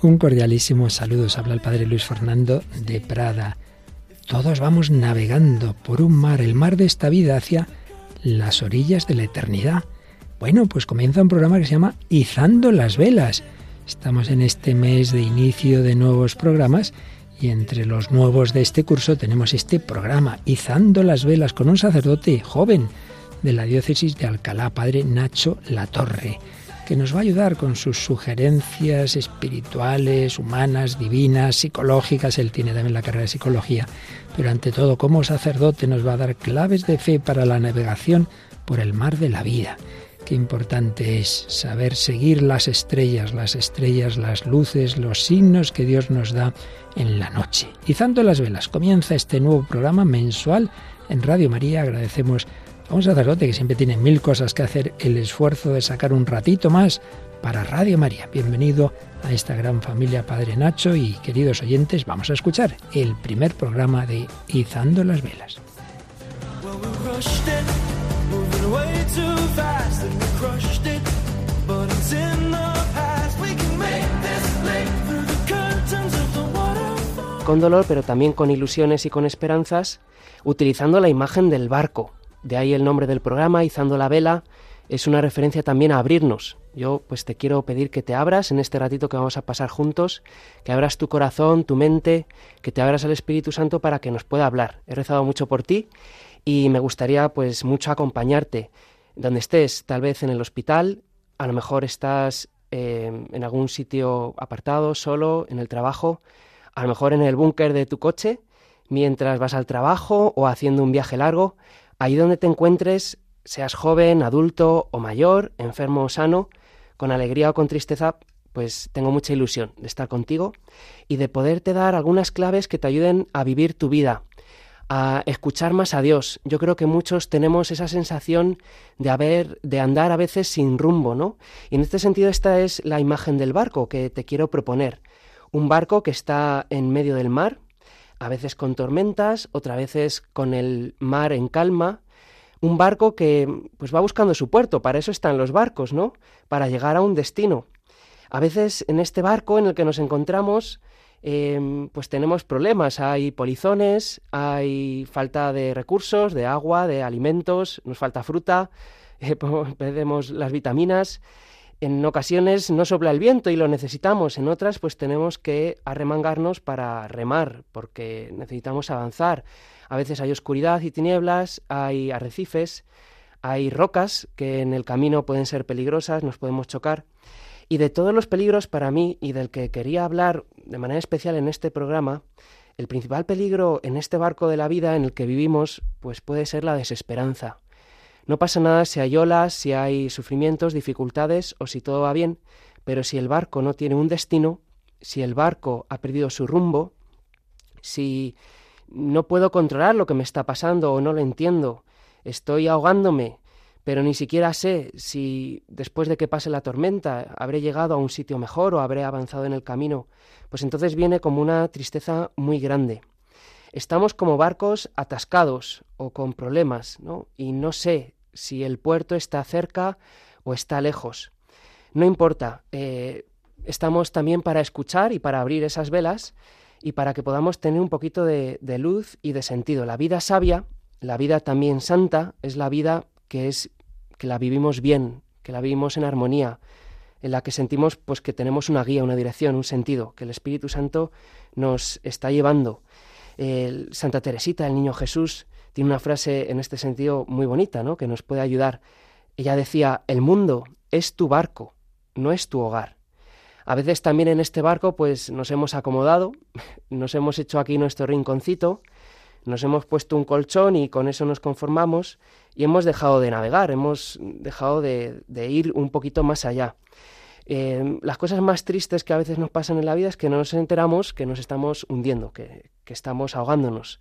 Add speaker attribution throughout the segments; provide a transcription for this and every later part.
Speaker 1: Un cordialísimo saludo. Habla el Padre Luis Fernando de Prada. Todos vamos navegando por un mar, el mar de esta vida, hacia las orillas de la eternidad. Bueno, pues comienza un programa que se llama Izando las Velas. Estamos en este mes de inicio de nuevos programas y entre los nuevos de este curso tenemos este programa, Izando las Velas, con un sacerdote joven de la diócesis de Alcalá, Padre Nacho Latorre que nos va a ayudar con sus sugerencias espirituales, humanas, divinas, psicológicas. Él tiene también la carrera de psicología, pero ante todo como sacerdote nos va a dar claves de fe para la navegación por el mar de la vida. Qué importante es saber seguir las estrellas, las estrellas, las luces, los signos que Dios nos da en la noche. Izando las velas, comienza este nuevo programa mensual en Radio María. Agradecemos a un sacerdote que siempre tiene mil cosas que hacer, el esfuerzo de sacar un ratito más para Radio María. Bienvenido a esta gran familia Padre Nacho y queridos oyentes, vamos a escuchar el primer programa de Izando las Velas.
Speaker 2: Con dolor, pero también con ilusiones y con esperanzas, utilizando la imagen del barco, de ahí el nombre del programa, Izando la Vela, es una referencia también a abrirnos. Yo pues te quiero pedir que te abras en este ratito que vamos a pasar juntos, que abras tu corazón, tu mente, que te abras al Espíritu Santo para que nos pueda hablar. He rezado mucho por ti y me gustaría pues mucho acompañarte donde estés, tal vez en el hospital, a lo mejor estás eh, en algún sitio apartado, solo, en el trabajo, a lo mejor en el búnker de tu coche, mientras vas al trabajo o haciendo un viaje largo. Ahí donde te encuentres, seas joven, adulto o mayor, enfermo o sano, con alegría o con tristeza, pues tengo mucha ilusión de estar contigo y de poderte dar algunas claves que te ayuden a vivir tu vida, a escuchar más a Dios. Yo creo que muchos tenemos esa sensación de haber de andar a veces sin rumbo, ¿no? Y en este sentido esta es la imagen del barco que te quiero proponer. Un barco que está en medio del mar, a veces con tormentas, otras veces con el mar en calma, un barco que pues va buscando su puerto, para eso están los barcos, ¿no? Para llegar a un destino. A veces en este barco en el que nos encontramos, em, pues tenemos problemas, hay polizones, hay falta de recursos, de agua, de alimentos, nos falta fruta, eh, perdemos las vitaminas, en ocasiones no sopla el viento y lo necesitamos, en otras pues tenemos que arremangarnos para remar porque necesitamos avanzar. A veces hay oscuridad y tinieblas, hay arrecifes, hay rocas que en el camino pueden ser peligrosas, nos podemos chocar. Y de todos los peligros para mí y del que quería hablar de manera especial en este programa, el principal peligro en este barco de la vida en el que vivimos pues puede ser la desesperanza. No pasa nada si hay olas, si hay sufrimientos, dificultades o si todo va bien, pero si el barco no tiene un destino, si el barco ha perdido su rumbo, si no puedo controlar lo que me está pasando o no lo entiendo, estoy ahogándome, pero ni siquiera sé si después de que pase la tormenta habré llegado a un sitio mejor o habré avanzado en el camino, pues entonces viene como una tristeza muy grande. Estamos como barcos atascados o con problemas, ¿no? Y no sé si el puerto está cerca o está lejos. No importa, eh, estamos también para escuchar y para abrir esas velas y para que podamos tener un poquito de, de, luz y de sentido. La vida sabia, la vida también santa, es la vida que es que la vivimos bien, que la vivimos en armonía, en la que sentimos pues que tenemos una guía, una dirección, un sentido, que el Espíritu Santo nos está llevando. El Santa Teresita, el Niño Jesús, tiene una frase en este sentido muy bonita, ¿no? que nos puede ayudar. Ella decía, el mundo es tu barco, no es tu hogar. A veces también en este barco pues nos hemos acomodado, nos hemos hecho aquí nuestro rinconcito, nos hemos puesto un colchón y con eso nos conformamos y hemos dejado de navegar, hemos dejado de, ir un poquito más allá. Eh, las cosas más tristes que a veces nos pasan en la vida es que no nos enteramos que nos estamos hundiendo, que estamos ahogándonos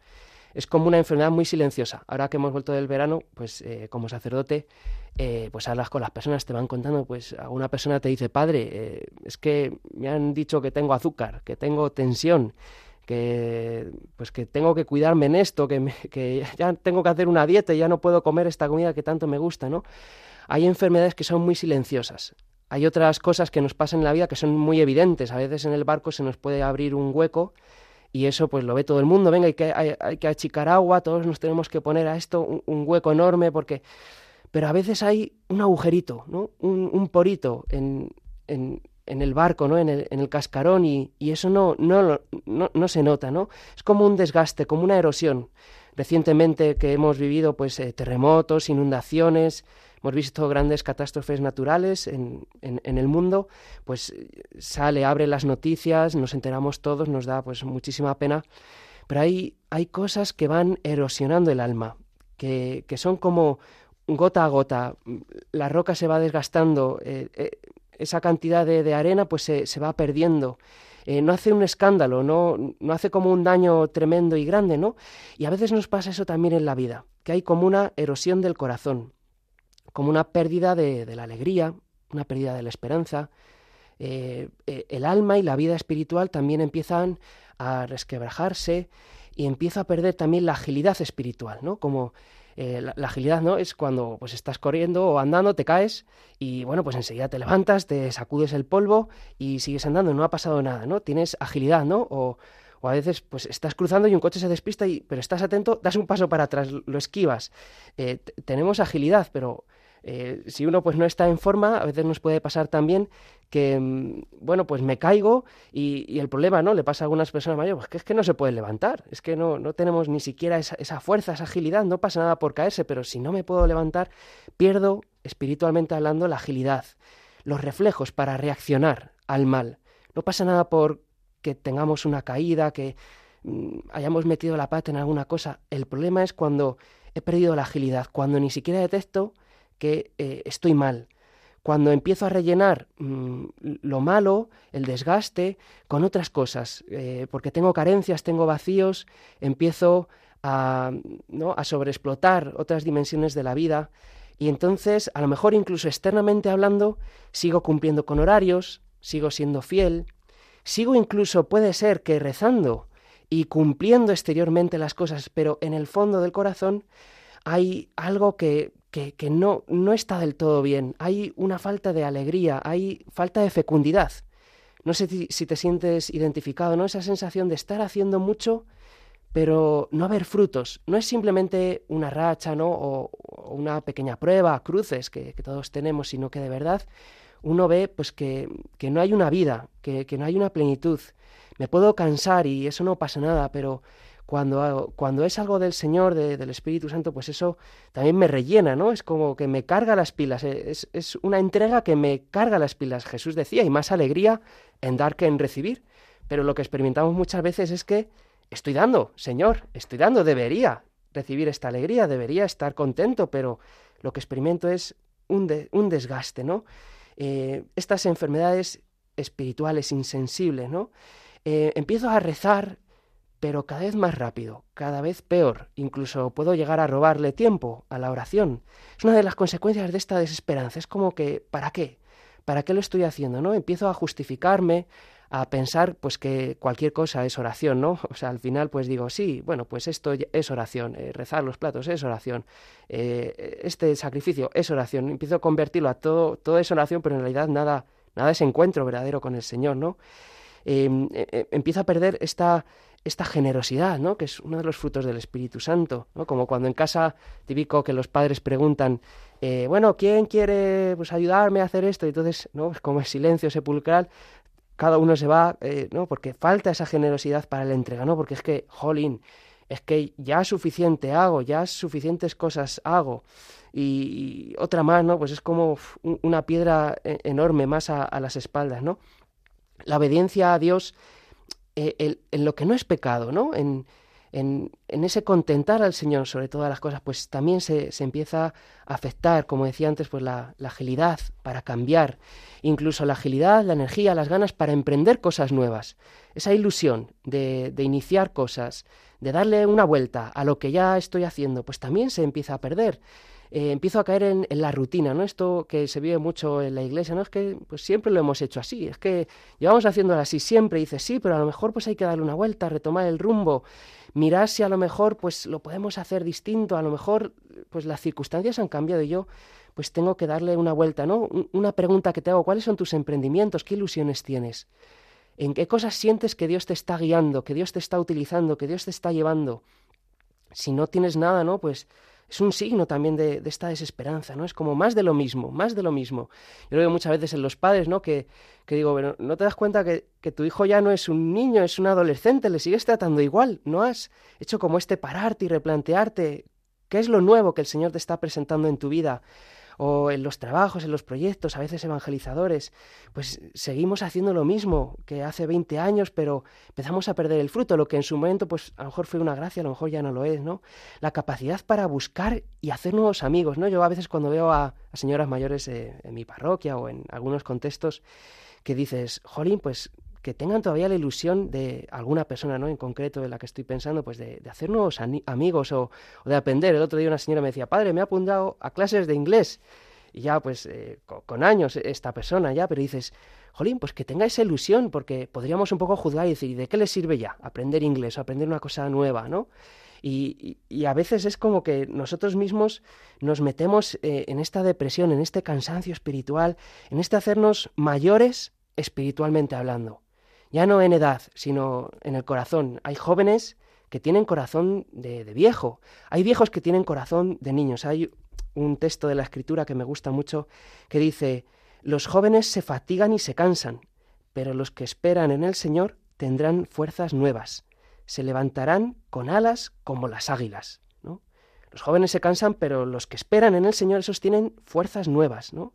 Speaker 2: es como una enfermedad muy silenciosa. Ahora que hemos vuelto del verano, pues eh, como sacerdote, eh, pues hablas con las personas, te van contando, pues alguna persona te dice, padre, eh, es que me han dicho que tengo azúcar, que tengo tensión, que pues que tengo que cuidarme en esto, que, que ya tengo que hacer una dieta y ya no puedo comer esta comida que tanto me gusta, ¿no? Hay enfermedades que son muy silenciosas. hay otras cosas que nos pasan en la vida que son muy evidentes. A veces en el barco se nos puede abrir un hueco y eso pues lo ve todo el mundo. Venga, hay que, hay, que achicar agua, todos nos tenemos que poner a esto un, hueco enorme porque... Pero a veces hay un agujerito, ¿no? un, porito en, en, en, el barco, ¿no? en, el, en el cascarón y, y eso no, no, no, no, se nota. ¿no? Es como un desgaste, como una erosión. Recientemente que hemos vivido pues eh, terremotos, inundaciones, hemos visto grandes catástrofes naturales en, en, el mundo, pues sale, abre las noticias, nos enteramos todos, nos da pues muchísima pena, pero hay, hay cosas que van erosionando el alma, que, que son como gota a gota, la roca se va desgastando, eh, eh, esa cantidad de, arena pues se, se va perdiendo. Eh, no hace un escándalo, no, no hace como un daño tremendo y grande, ¿no? Y a veces nos pasa eso también en la vida, que hay como una erosión del corazón como una pérdida de, la alegría, una pérdida de la esperanza. Eh, eh, el alma y la vida espiritual también empiezan a resquebrajarse y empieza a perder también la agilidad espiritual, ¿no? Como eh, la, agilidad, ¿no? Es cuando pues estás corriendo o andando, te caes y bueno, pues enseguida te levantas, te sacudes el polvo y sigues andando, no ha pasado nada, ¿no? Tienes agilidad, ¿no? O, o a veces pues estás cruzando y un coche se despista y pero estás atento, das un paso para atrás, lo esquivas. tenemos agilidad, pero eh, si uno pues no está en forma, a veces nos puede pasar también que, mm, bueno, pues me caigo y, el problema, ¿no? Le pasa a algunas personas mayores, pues que es que no se puede levantar, es que no, no tenemos ni siquiera esa, esa, fuerza, esa agilidad, no pasa nada por caerse, pero si no me puedo levantar, pierdo, espiritualmente hablando, la agilidad, los reflejos para reaccionar al mal. No pasa nada por que tengamos una caída, que mm, hayamos metido la pata en alguna cosa. El problema es cuando he perdido la agilidad, cuando ni siquiera detecto que eh, estoy mal. Cuando empiezo a rellenar mm, lo malo, el desgaste, con otras cosas, eh, porque tengo carencias, tengo vacíos, empiezo a, ¿no? a sobreexplotar otras dimensiones de la vida y entonces, a lo mejor incluso externamente hablando, sigo cumpliendo con horarios, sigo siendo fiel, sigo incluso, puede ser que rezando y cumpliendo exteriormente las cosas, pero en el fondo del corazón hay algo que que, no, no está del todo bien. Hay una falta de alegría, hay falta de fecundidad. No sé si, te sientes identificado, ¿no? Esa sensación de estar haciendo mucho, pero no haber frutos. No es simplemente una racha, ¿no? O, una pequeña prueba, cruces que, todos tenemos, sino que de verdad uno ve pues que, que no hay una vida, que, que no hay una plenitud. Me puedo cansar y eso no pasa nada, pero cuando, cuando es algo del Señor, del Espíritu Santo, pues eso también me rellena, ¿no? Es como que me carga las pilas, eh, es, es una entrega que me carga las pilas. Jesús decía, y más alegría en dar que en recibir. Pero lo que experimentamos muchas veces es que estoy dando, Señor, estoy dando, debería recibir esta alegría, debería estar contento, pero lo que experimento es un, un desgaste, ¿no? Eh, estas enfermedades espirituales insensibles, ¿no? Eh, empiezo a rezar pero cada vez más rápido, cada vez peor, incluso puedo llegar a robarle tiempo a la oración. Es una de las consecuencias de esta desesperanza, es como que, ¿para qué? ¿Para qué lo estoy haciendo? ¿No? Empiezo a justificarme, a pensar pues que cualquier cosa es oración, ¿no? O sea, al final pues digo, sí, bueno, pues esto es oración, eh, rezar los platos es oración, eh, este sacrificio es oración, empiezo a convertirlo a todo, todo es oración, pero en realidad nada, nada es encuentro verdadero con el Señor, ¿no? Em, eh, empiezo a perder esta, esta generosidad, ¿no? que es uno de los frutos del Espíritu Santo, ¿no? como cuando en casa típico que los padres preguntan, eh, bueno, ¿quién quiere pues, ayudarme a hacer esto? Y entonces, ¿no? como es silencio sepulcral, cada uno se va, eh, ¿no? porque falta esa generosidad para la entrega, ¿no? porque es que, jolín, es que ya suficiente hago, ya suficientes cosas hago, y, otra más, ¿no? Pues es como una piedra e-, enorme más a, a las espaldas, ¿no? La obediencia a Dios eh, en lo que no es pecado, ¿no? En, en, ese contentar al Señor sobre todas las cosas, pues también se, se empieza a afectar, como decía antes, pues la, agilidad para cambiar, incluso la agilidad, la energía, las ganas para emprender cosas nuevas. Esa ilusión de, de iniciar cosas, de darle una vuelta a lo que ya estoy haciendo, pues también se empieza a perder. Eh, empiezo a caer en, la rutina, ¿no? Esto que se vive mucho en la iglesia, ¿no? Es que pues siempre lo hemos hecho así, es que llevamos haciéndolo así siempre, y dices, sí, pero a lo mejor pues hay que darle una vuelta, retomar el rumbo, mirar si a lo mejor pues lo podemos hacer distinto, a lo mejor pues las circunstancias han cambiado y yo pues tengo que darle una vuelta, ¿no? Una pregunta que te hago, ¿cuáles son tus emprendimientos? ¿Qué ilusiones tienes? ¿En qué cosas sientes que Dios te está guiando, que Dios te está utilizando, que Dios te está llevando? Si no tienes nada, ¿no? Pues es un signo también de, esta desesperanza, ¿no? Es como más de lo mismo, más de lo mismo. Yo lo veo muchas veces en los padres, ¿no? Que, que digo, bueno, ¿no te das cuenta que, que, tu hijo ya no es un niño, es un adolescente, le sigues tratando igual? ¿No has hecho como este pararte y replantearte qué es lo nuevo que el Señor te está presentando en tu vida? O en los trabajos, en los proyectos, a veces evangelizadores, pues seguimos haciendo lo mismo que hace 20 años, pero empezamos a perder el fruto, lo que en su momento pues a lo mejor fue una gracia, a lo mejor ya no lo es, ¿no? La capacidad para buscar y hacer nuevos amigos, ¿no? Yo a veces cuando veo a, señoras mayores en mi parroquia o en algunos contextos que dices, jolín, pues que tengan todavía la ilusión de alguna persona, ¿no? En concreto en la que estoy pensando, pues de, hacer nuevos amigos o, de aprender. El otro día una señora me decía, padre, me ha apuntado a clases de inglés. Y ya, pues, eh, con, años esta persona ya, pero dices, jolín, pues que tenga esa ilusión, porque podríamos un poco juzgar y decir, ¿de qué le sirve ya aprender inglés o aprender una cosa nueva, ¿no? Y, a veces es como que nosotros mismos nos metemos eh, en esta depresión, en este cansancio espiritual, en este hacernos mayores espiritualmente hablando ya no en edad, sino en el corazón. Hay jóvenes que tienen corazón de, viejo, hay viejos que tienen corazón de niños. Hay un texto de la escritura que me gusta mucho que dice, los jóvenes se fatigan y se cansan, pero los que esperan en el Señor tendrán fuerzas nuevas, se levantarán con alas como las águilas. ¿no? Los jóvenes se cansan, pero los que esperan en el Señor, esos tienen fuerzas nuevas. ¿no?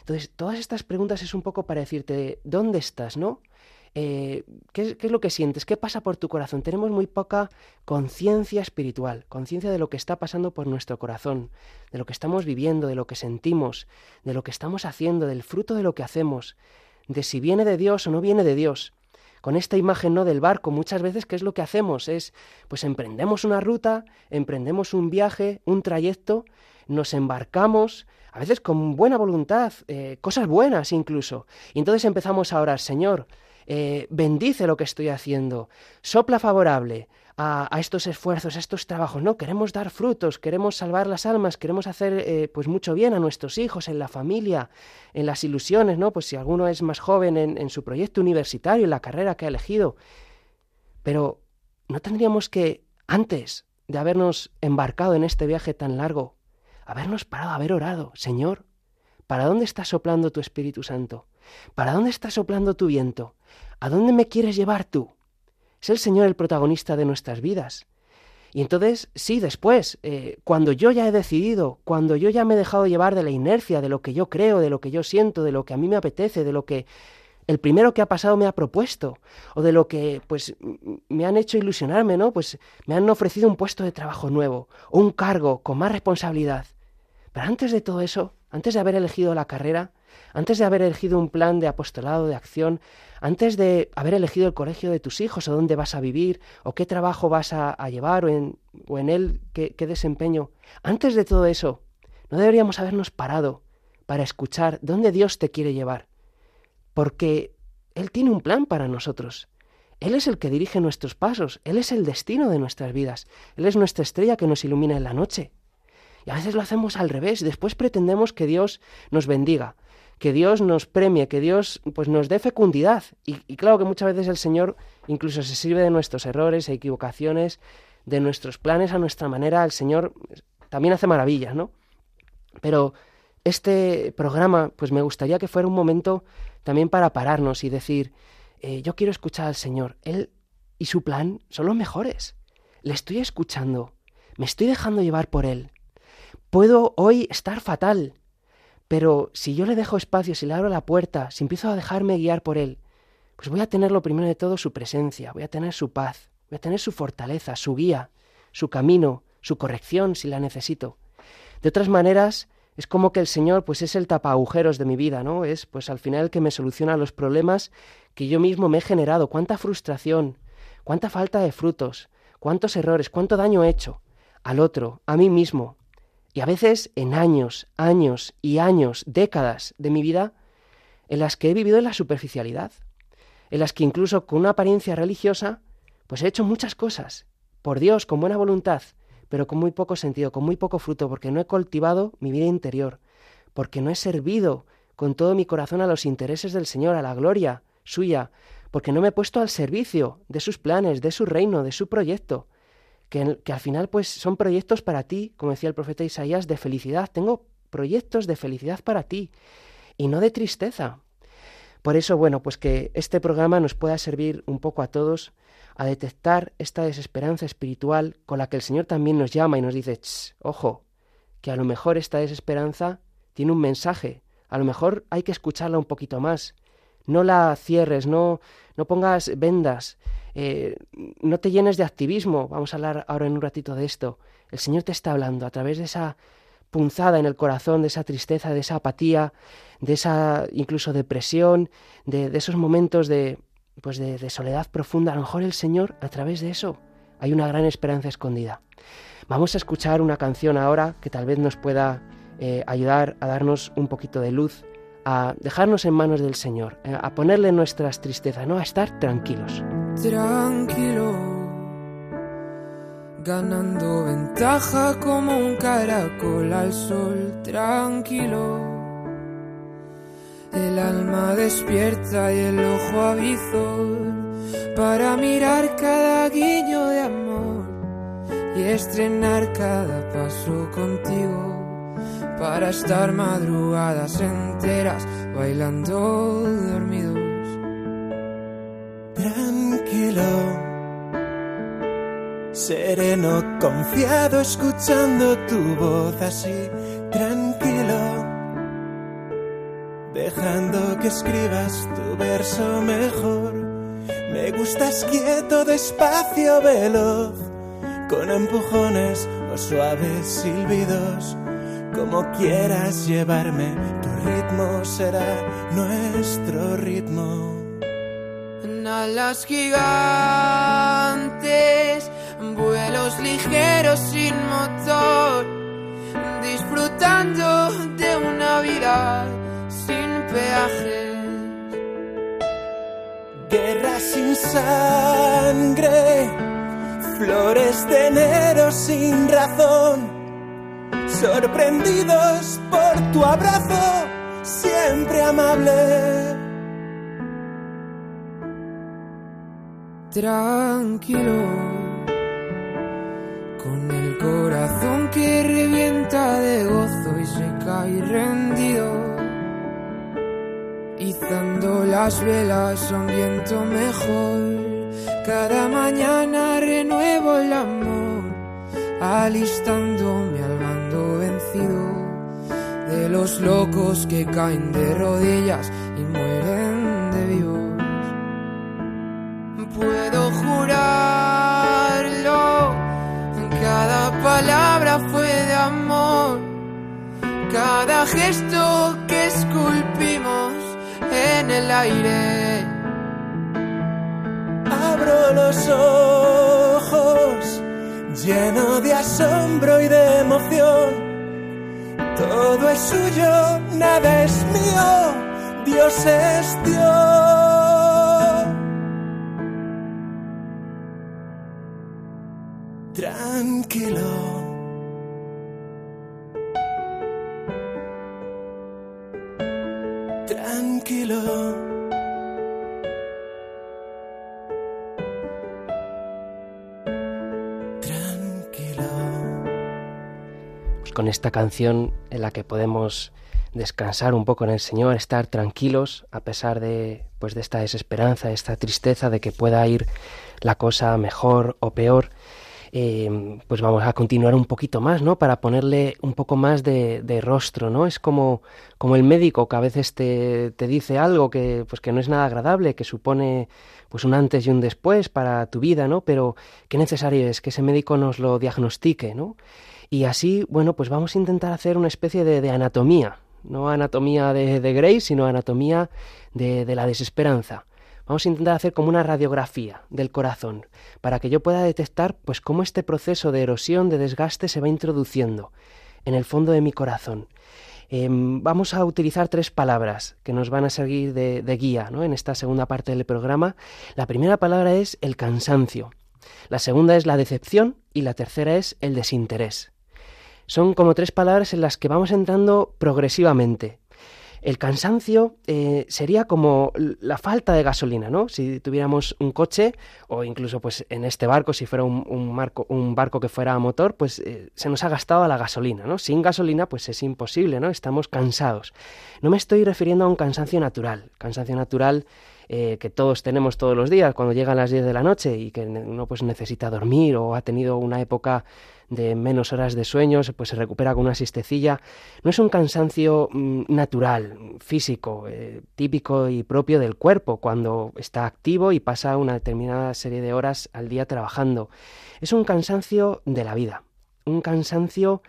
Speaker 2: Entonces, todas estas preguntas es un poco para decirte, ¿dónde estás? ¿no? Eh, ¿qué, es lo que sientes? ¿Qué pasa por tu corazón? Tenemos muy poca conciencia espiritual, conciencia de lo que está pasando por nuestro corazón, de lo que estamos viviendo, de lo que sentimos, de lo que estamos haciendo, del fruto de lo que hacemos, de si viene de Dios o no viene de Dios. Con esta imagen no del barco, muchas veces qué es lo que hacemos es pues emprendemos una ruta, emprendemos un viaje, un trayecto, nos embarcamos, a veces con buena voluntad, eh, cosas buenas incluso. Y entonces empezamos a orar, Señor, eh, bendice lo que estoy haciendo, sopla favorable a, estos esfuerzos, a estos trabajos. No, queremos dar frutos, queremos salvar las almas, queremos hacer eh, pues mucho bien a nuestros hijos, en la familia, en las ilusiones, ¿no? Pues si alguno es más joven en, en su proyecto universitario, en la carrera que ha elegido. Pero no tendríamos que, antes de habernos embarcado en este viaje tan largo, habernos parado, haber orado, Señor, ¿para dónde está soplando tu Espíritu Santo? ¿Para dónde está soplando tu viento? ¿A dónde me quieres llevar tú? Es el Señor el protagonista de nuestras vidas. Y entonces, sí, después, eh, cuando yo ya he decidido, cuando yo ya me he dejado llevar de la inercia, de lo que yo creo, de lo que yo siento, de lo que a mí me apetece, de lo que el primero que ha pasado me ha propuesto, o de lo que pues me han hecho ilusionarme, ¿no? Pues me han ofrecido un puesto de trabajo nuevo, o un cargo con más responsabilidad. Pero antes de todo eso, antes de haber elegido la carrera, antes de haber elegido un plan de apostolado, de acción, antes de haber elegido el colegio de tus hijos o dónde vas a vivir o qué trabajo vas a, llevar o en, él qué desempeño, antes de todo eso, no deberíamos habernos parado para escuchar dónde Dios te quiere llevar, porque Él tiene un plan para nosotros. Él es el que dirige nuestros pasos, Él es el destino de nuestras vidas, Él es nuestra estrella que nos ilumina en la noche. Y a veces lo hacemos al revés, después pretendemos que Dios nos bendiga, que Dios nos premie, que Dios pues nos dé fecundidad. Y, claro que muchas veces el Señor incluso se sirve de nuestros errores e equivocaciones, de nuestros planes a nuestra manera. El Señor también hace maravillas, ¿no? Pero este programa, pues me gustaría que fuera un momento también para pararnos y decir, eh, yo quiero escuchar al Señor. Él y su plan son los mejores. Le estoy escuchando, me estoy dejando llevar por Él. Puedo hoy estar fatal, pero si yo le dejo espacio, si le abro la puerta, si empiezo a dejarme guiar por él, pues voy a tener lo primero de todo su presencia, voy a tener su paz, voy a tener su fortaleza, su guía, su camino, su corrección si la necesito. De otras maneras, es como que el Señor pues es el tapa agujeros de mi vida, ¿no? Es pues al final el que me soluciona los problemas que yo mismo me he generado, cuánta frustración, cuánta falta de frutos, cuántos errores, cuánto daño he hecho al otro, a mí mismo, y a veces en años, años y años, décadas de mi vida, en las que he vivido en la superficialidad, en las que incluso con una apariencia religiosa, pues he hecho muchas cosas, por Dios, con buena voluntad, pero con muy poco sentido, con muy poco fruto, porque no he cultivado mi vida interior, porque no he servido con todo mi corazón a los intereses del Señor, a la gloria suya, porque no me he puesto al servicio de sus planes, de su reino, de su proyecto, que, al final pues son proyectos para ti, como decía el profeta Isaías, de felicidad. Tengo proyectos de felicidad para ti y no de tristeza. Por eso, bueno, pues que este programa nos pueda servir un poco a todos a detectar esta desesperanza espiritual con la que el Señor también nos llama y nos dice, ojo, que a lo mejor esta desesperanza tiene un mensaje, a lo mejor hay que escucharla un poquito más. No la cierres, no, no pongas vendas, eh, no te llenes de activismo. Vamos a hablar ahora en un ratito de esto. El Señor te está hablando a través de esa punzada en el corazón, de esa tristeza, de esa apatía, de esa incluso depresión, de, esos momentos de, pues de, soledad profunda. A lo mejor el Señor, a través de eso, hay una gran esperanza escondida. Vamos a escuchar una canción ahora que tal vez nos pueda eh, ayudar a darnos un poquito de luz a dejarnos en manos del Señor, eh, a ponerle nuestras tristezas, no a estar tranquilos.
Speaker 3: Tranquilo, ganando ventaja como un caracol al sol, tranquilo. El alma despierta y el ojo avizor para mirar cada guiño de amor y estrenar cada paso contigo para estar madrugadas enteras bailando dormidos.
Speaker 4: Sereno, confiado, escuchando tu voz así, tranquilo, dejando que escribas tu verso mejor. Me gustas quieto, despacio, veloz, con empujones o suaves silbidos como quieras llevarme, tu ritmo será nuestro ritmo.
Speaker 3: En alas gigantes, vuelos ligeros sin motor, disfrutando de una vida sin peajes.
Speaker 4: Guerra sin sangre, flores de enero sin razón sorprendidos por tu abrazo, siempre amable.
Speaker 3: Tranquilo, con el corazón que revienta de gozo y se cae rendido. Izando las velas a un viento mejor, cada mañana renuevo el amor, alistándome al vencido de los locos que caen de rodillas palabra fue de amor, cada gesto que esculpimos en el aire.
Speaker 4: Abro los ojos lleno de asombro y de emoción. Todo es suyo, nada es mío, Dios es Dios. Tranquilo. Tranquilo.
Speaker 2: con esta canción en la que podemos descansar un poco en el Señor, estar tranquilos a pesar de pues de esta desesperanza, esta tristeza de que pueda ir la cosa mejor o peor. Eh, pues vamos a continuar un poquito más, ¿no? Para ponerle un poco más de, de, rostro, ¿no? Es como, como el médico que a veces te, te, dice algo que, pues que no es nada agradable, que supone pues un antes y un después para tu vida, ¿no? Pero qué necesario es que ese médico nos lo diagnostique, ¿no? Y así, bueno, pues vamos a intentar hacer una especie de, anatomía, no anatomía de, de Grace, sino anatomía de, de la desesperanza. Vamos a intentar hacer como una radiografía del corazón, para que yo pueda detectar pues cómo este proceso de erosión, de desgaste se va introduciendo en el fondo de mi corazón. Em, vamos a utilizar tres palabras que nos van a seguir de, guía en esta segunda parte del programa. La primera palabra es el cansancio. La segunda es la decepción y la tercera es el desinterés. Son como tres palabras en las que vamos entrando progresivamente. El cansancio eh, sería como la falta de gasolina, ¿no? Si tuviéramos un coche o incluso pues en este barco, si fuera un, un barco que fuera a motor, pues eh, se nos ha gastado la gasolina, ¿no? Sin gasolina pues es imposible, ¿no? Estamos cansados. No me estoy refiriendo a un cansancio natural. Cansancio natural eh, que todos tenemos todos los días cuando llegan las 10 de la noche y que uno pues necesita dormir o ha tenido una época de menos horas de sueño, pues se recupera con una siestecilla. No es un cansancio mm, natural, físico, eh, típico y propio del cuerpo cuando está activo y pasa una determinada serie de horas al día trabajando. Es un cansancio de la vida, un cansancio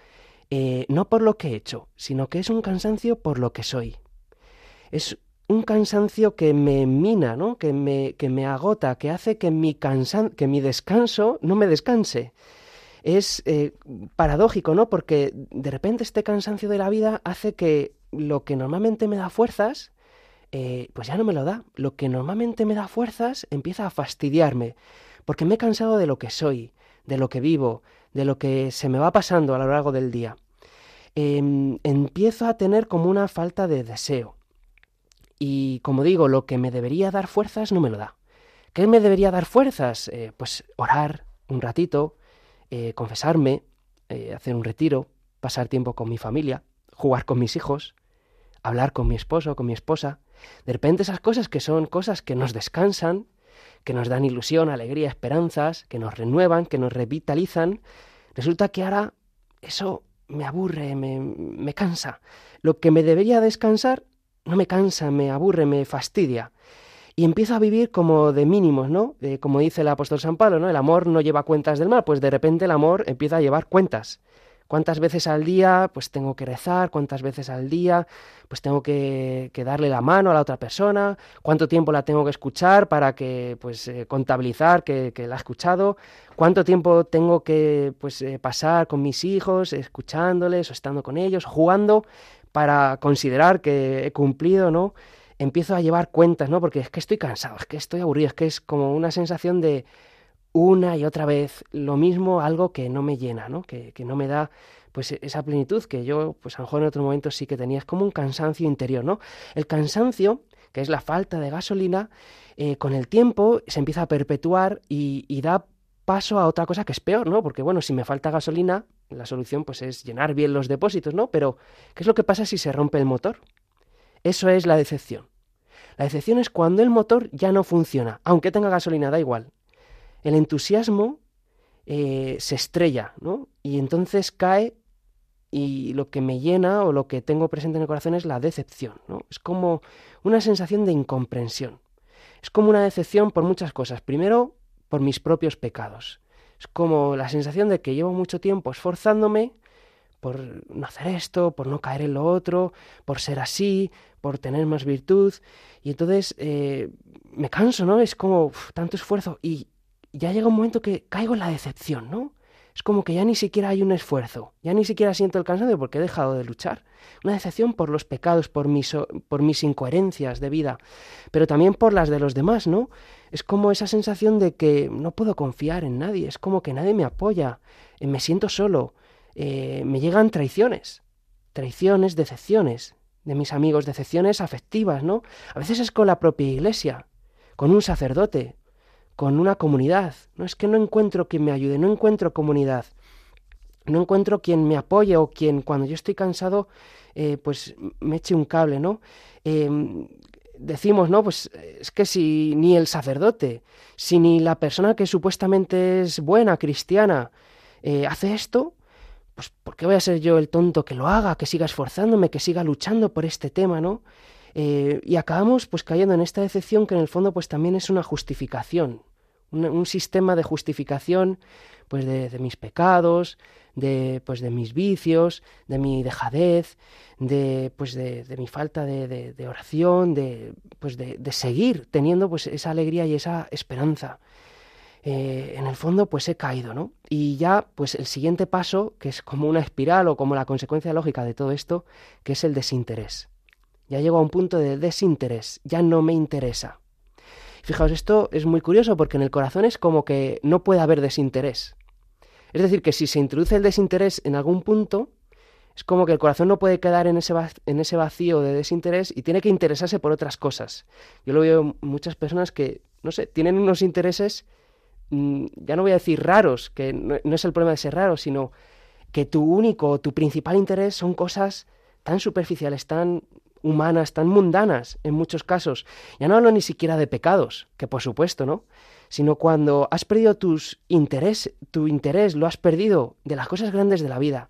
Speaker 2: eh, no por lo que he hecho, sino que es un cansancio por lo que soy. Es un cansancio que me mina, ¿no? que, me, que me agota, que hace que mi, cansan que mi descanso no me descanse es eh, paradójico, ¿no? Porque de repente este cansancio de la vida hace que lo que normalmente me da fuerzas, eh, pues ya no me lo da. Lo que normalmente me da fuerzas empieza a fastidiarme, porque me he cansado de lo que soy, de lo que vivo, de lo que se me va pasando a lo largo del día. Em, empiezo a tener como una falta de deseo. Y como digo, lo que me debería dar fuerzas no me lo da. ¿Qué me debería dar fuerzas? Eh, pues orar un ratito, eh, confesarme, eh, hacer un retiro, pasar tiempo con mi familia, jugar con mis hijos, hablar con mi esposo, con mi esposa. De repente esas cosas que son cosas que nos descansan, que nos dan ilusión, alegría, esperanzas, que nos renuevan, que nos revitalizan, resulta que ahora eso me aburre, me, me cansa. Lo que me debería descansar no me cansa, me aburre, me fastidia y empiezo a vivir como de mínimos, ¿no? Eh, como dice el apóstol San Pablo, ¿no? El amor no lleva cuentas del mal, pues de repente el amor empieza a llevar cuentas. ¿Cuántas veces al día pues tengo que rezar? ¿Cuántas veces al día pues tengo que, darle la mano a la otra persona? ¿Cuánto tiempo la tengo que escuchar para que pues eh, contabilizar que, la ha escuchado? ¿Cuánto tiempo tengo que pues eh, pasar con mis hijos escuchándoles o estando con ellos, jugando para considerar que he cumplido, ¿no? empiezo a llevar cuentas, ¿no? Porque es que estoy cansado, es que estoy aburrido, es que es como una sensación de una y otra vez lo mismo, algo que no me llena, ¿no? Que, no me da pues esa plenitud que yo, pues a lo mejor en otro momento sí que tenía, es como un cansancio interior, ¿no? El cansancio, que es la falta de gasolina, eh, con el tiempo se empieza a perpetuar y, y da paso a otra cosa que es peor, ¿no? Porque bueno, si me falta gasolina, la solución pues es llenar bien los depósitos, ¿no? Pero ¿qué es lo que pasa si se rompe el motor? Eso es la decepción. La decepción es cuando el motor ya no funciona, aunque tenga gasolina, da igual. El entusiasmo eh, se estrella, ¿no? Y entonces cae y lo que me llena o lo que tengo presente en el corazón es la decepción, ¿no? Es como una sensación de incomprensión. Es como una decepción por muchas cosas. Primero, por mis propios pecados. Es como la sensación de que llevo mucho tiempo esforzándome por no hacer esto, por no caer en lo otro, por ser así, por tener más virtud. Y entonces eh, me canso, ¿no? Es como tanto esfuerzo y ya llega un momento que caigo en la decepción, ¿no? Es como que ya ni siquiera hay un esfuerzo, ya ni siquiera siento el cansancio porque he dejado de luchar. Una decepción por los pecados, por mis, por mis incoherencias de vida, pero también por las de los demás, ¿no? Es como esa sensación de que no puedo confiar en nadie, es como que nadie me apoya, eh, me siento solo, eh, me llegan traiciones, traiciones, decepciones de mis amigos, decepciones afectivas, ¿no? A veces es con la propia iglesia, con un sacerdote, con una comunidad. No es que no encuentro quien me ayude, no encuentro comunidad, no encuentro quien me apoye o quien cuando yo estoy cansado, eh, pues me eche un cable, ¿no? Em, decimos, ¿no? Pues es que si ni el sacerdote, si ni la persona que supuestamente es buena, cristiana, eh, hace esto, pues ¿por qué voy a ser yo el tonto que lo haga, que siga esforzándome, que siga luchando por este tema, ¿no? Eh, y acabamos pues cayendo en esta decepción que en el fondo pues también es una justificación, un, sistema de justificación pues de, mis pecados, de pues de mis vicios, de mi dejadez, de pues de, mi falta de, de, oración, de pues de, seguir teniendo pues esa alegría y esa esperanza. Eh, en el fondo pues he caído, ¿no? Y ya pues el siguiente paso, que es como una espiral o como la consecuencia lógica de todo esto, que es el desinterés. Ya llego a un punto de desinterés, ya no me interesa. Fijaos, esto es muy curioso porque en el corazón es como que no puede haber desinterés. Es decir, que si se introduce el desinterés en algún punto, es como que el corazón no puede quedar en ese, en ese vacío de desinterés y tiene que interesarse por otras cosas. Yo lo veo muchas personas que, no sé, tienen unos intereses, mm, ya no voy a decir raros, que no, es el problema de ser raro, sino que tu único, tu principal interés son cosas tan superficiales, tan humanas, tan mundanas en muchos casos. Ya no hablo ni siquiera de pecados, que por supuesto, ¿no? Sino cuando has perdido tus interés, tu interés lo has perdido de las cosas grandes de la vida,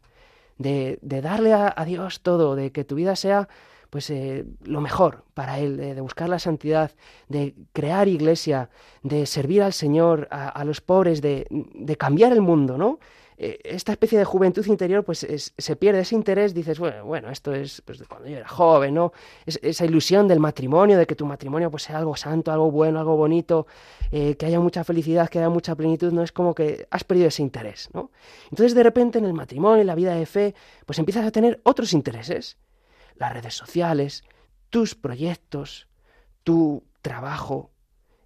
Speaker 2: de, de darle a, Dios todo, de que tu vida sea pues eh, lo mejor para Él, de, buscar la santidad, de crear iglesia, de servir al Señor, a, a los pobres, de, de cambiar el mundo, ¿no? Eh, esta especie de juventud interior pues se pierde ese interés, dices, bueno, bueno esto es pues, cuando yo era joven, ¿no? esa ilusión del matrimonio, de que tu matrimonio pues sea algo santo, algo bueno, algo bonito, eh, que haya mucha felicidad, que haya mucha plenitud, no es como que has perdido ese interés, ¿no? Entonces de repente en el matrimonio, en la vida de fe, pues empiezas a tener otros intereses, las redes sociales, tus proyectos, tu trabajo,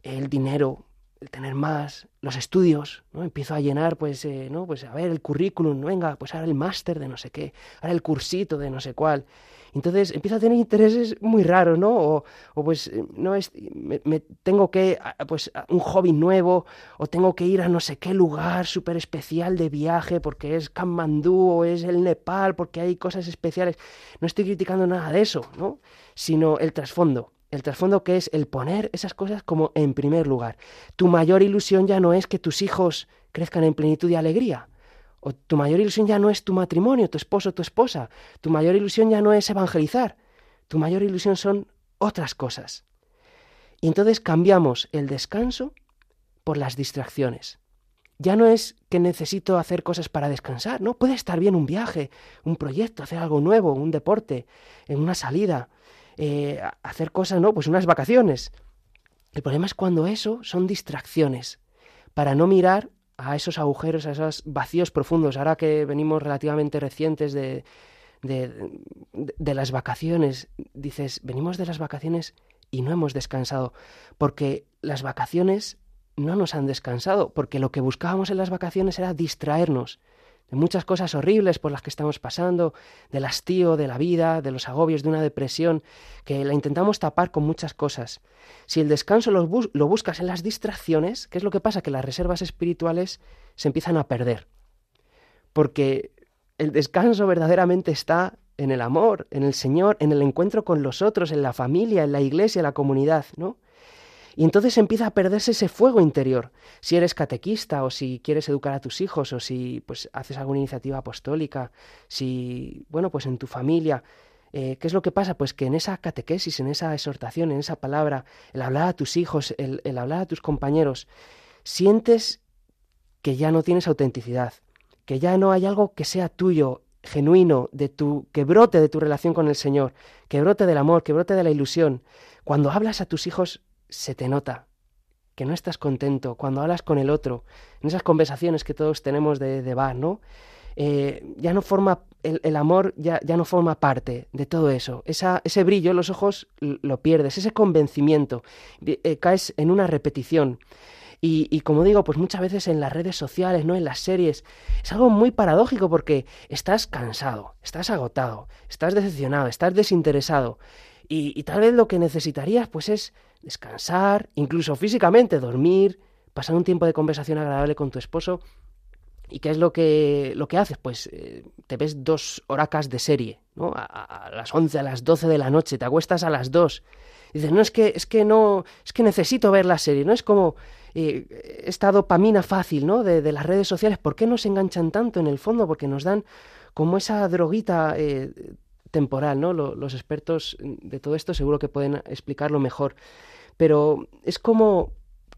Speaker 2: el dinero, el tener más, los estudios, ¿no? Empiezo a llenar, pues, eh, ¿no? Pues a ver el currículum, venga, pues ahora el máster de no sé qué, ahora el cursito de no sé cuál. Entonces empiezo a tener intereses muy raros, ¿no? O, o pues eh, no es, me, tengo que, pues un hobby nuevo, o tengo que ir a no sé qué lugar súper especial de viaje porque es Kathmandú o es el Nepal porque hay cosas especiales. No estoy criticando nada de eso, ¿no? Sino el trasfondo el trasfondo que es el poner esas cosas como en primer lugar. Tu mayor ilusión ya no es que tus hijos crezcan en plenitud y alegría. O tu mayor ilusión ya no es tu matrimonio, tu esposo, tu esposa. Tu mayor ilusión ya no es evangelizar. Tu mayor ilusión son otras cosas. Y entonces cambiamos el descanso por las distracciones. Ya no es que necesito hacer cosas para descansar, ¿no? Puede estar bien un viaje, un proyecto, hacer algo nuevo, un deporte, en una salida, eh, hacer cosas, ¿no? Pues unas vacaciones. El problema es cuando eso son distracciones, para no mirar a esos agujeros, a esos vacíos profundos. Ahora que venimos relativamente recientes de, de, de, las vacaciones, dices, venimos de las vacaciones y no hemos descansado, porque las vacaciones no nos han descansado, porque lo que buscábamos en las vacaciones era distraernos de muchas cosas horribles por las que estamos pasando, del hastío de la vida, de los agobios de una depresión, que la intentamos tapar con muchas cosas. Si el descanso lo, buscas en las distracciones, ¿qué es lo que pasa? Que las reservas espirituales se empiezan a perder. Porque el descanso verdaderamente está en el amor, en el Señor, en el encuentro con los otros, en la familia, en la iglesia, en la comunidad, ¿no? Y entonces empieza a perderse ese fuego interior. Si eres catequista o si quieres educar a tus hijos o si pues haces alguna iniciativa apostólica, si, bueno, pues en tu familia, eh, ¿qué es lo que pasa? Pues que en esa catequesis, en esa exhortación, en esa palabra, el hablar a tus hijos, el, el hablar a tus compañeros, sientes que ya no tienes autenticidad, que ya no hay algo que sea tuyo, genuino, de tu, que brote de tu relación con el Señor, que brote del amor, que brote de la ilusión. Cuando hablas a tus hijos se te nota que no estás contento cuando hablas con el otro, en esas conversaciones que todos tenemos de, de bar, ¿no? Eh, ya no forma, el, amor ya, ya, no forma parte de todo eso. Esa, ese brillo en los ojos lo pierdes, ese convencimiento, eh, caes en una repetición. Y, y, como digo, pues muchas veces en las redes sociales, ¿no? En las series, es algo muy paradójico porque estás cansado, estás agotado, estás decepcionado, estás desinteresado. Y, y tal vez lo que necesitarías, pues es descansar, incluso físicamente, dormir, pasar un tiempo de conversación agradable con tu esposo. ¿Y qué es lo que, lo que haces? Pues eh, te ves dos horacas de serie, ¿no? A, las 11, a las 12 de la noche, te acuestas a las 2. Y dices, no, es que, es que no, es que necesito ver la serie, ¿no? Es como eh, esta dopamina fácil, ¿no? De, de, las redes sociales, ¿por qué nos enganchan tanto en el fondo? Porque nos dan como esa droguita eh, temporal, ¿no? los expertos de todo esto seguro que pueden explicarlo mejor. Pero es como,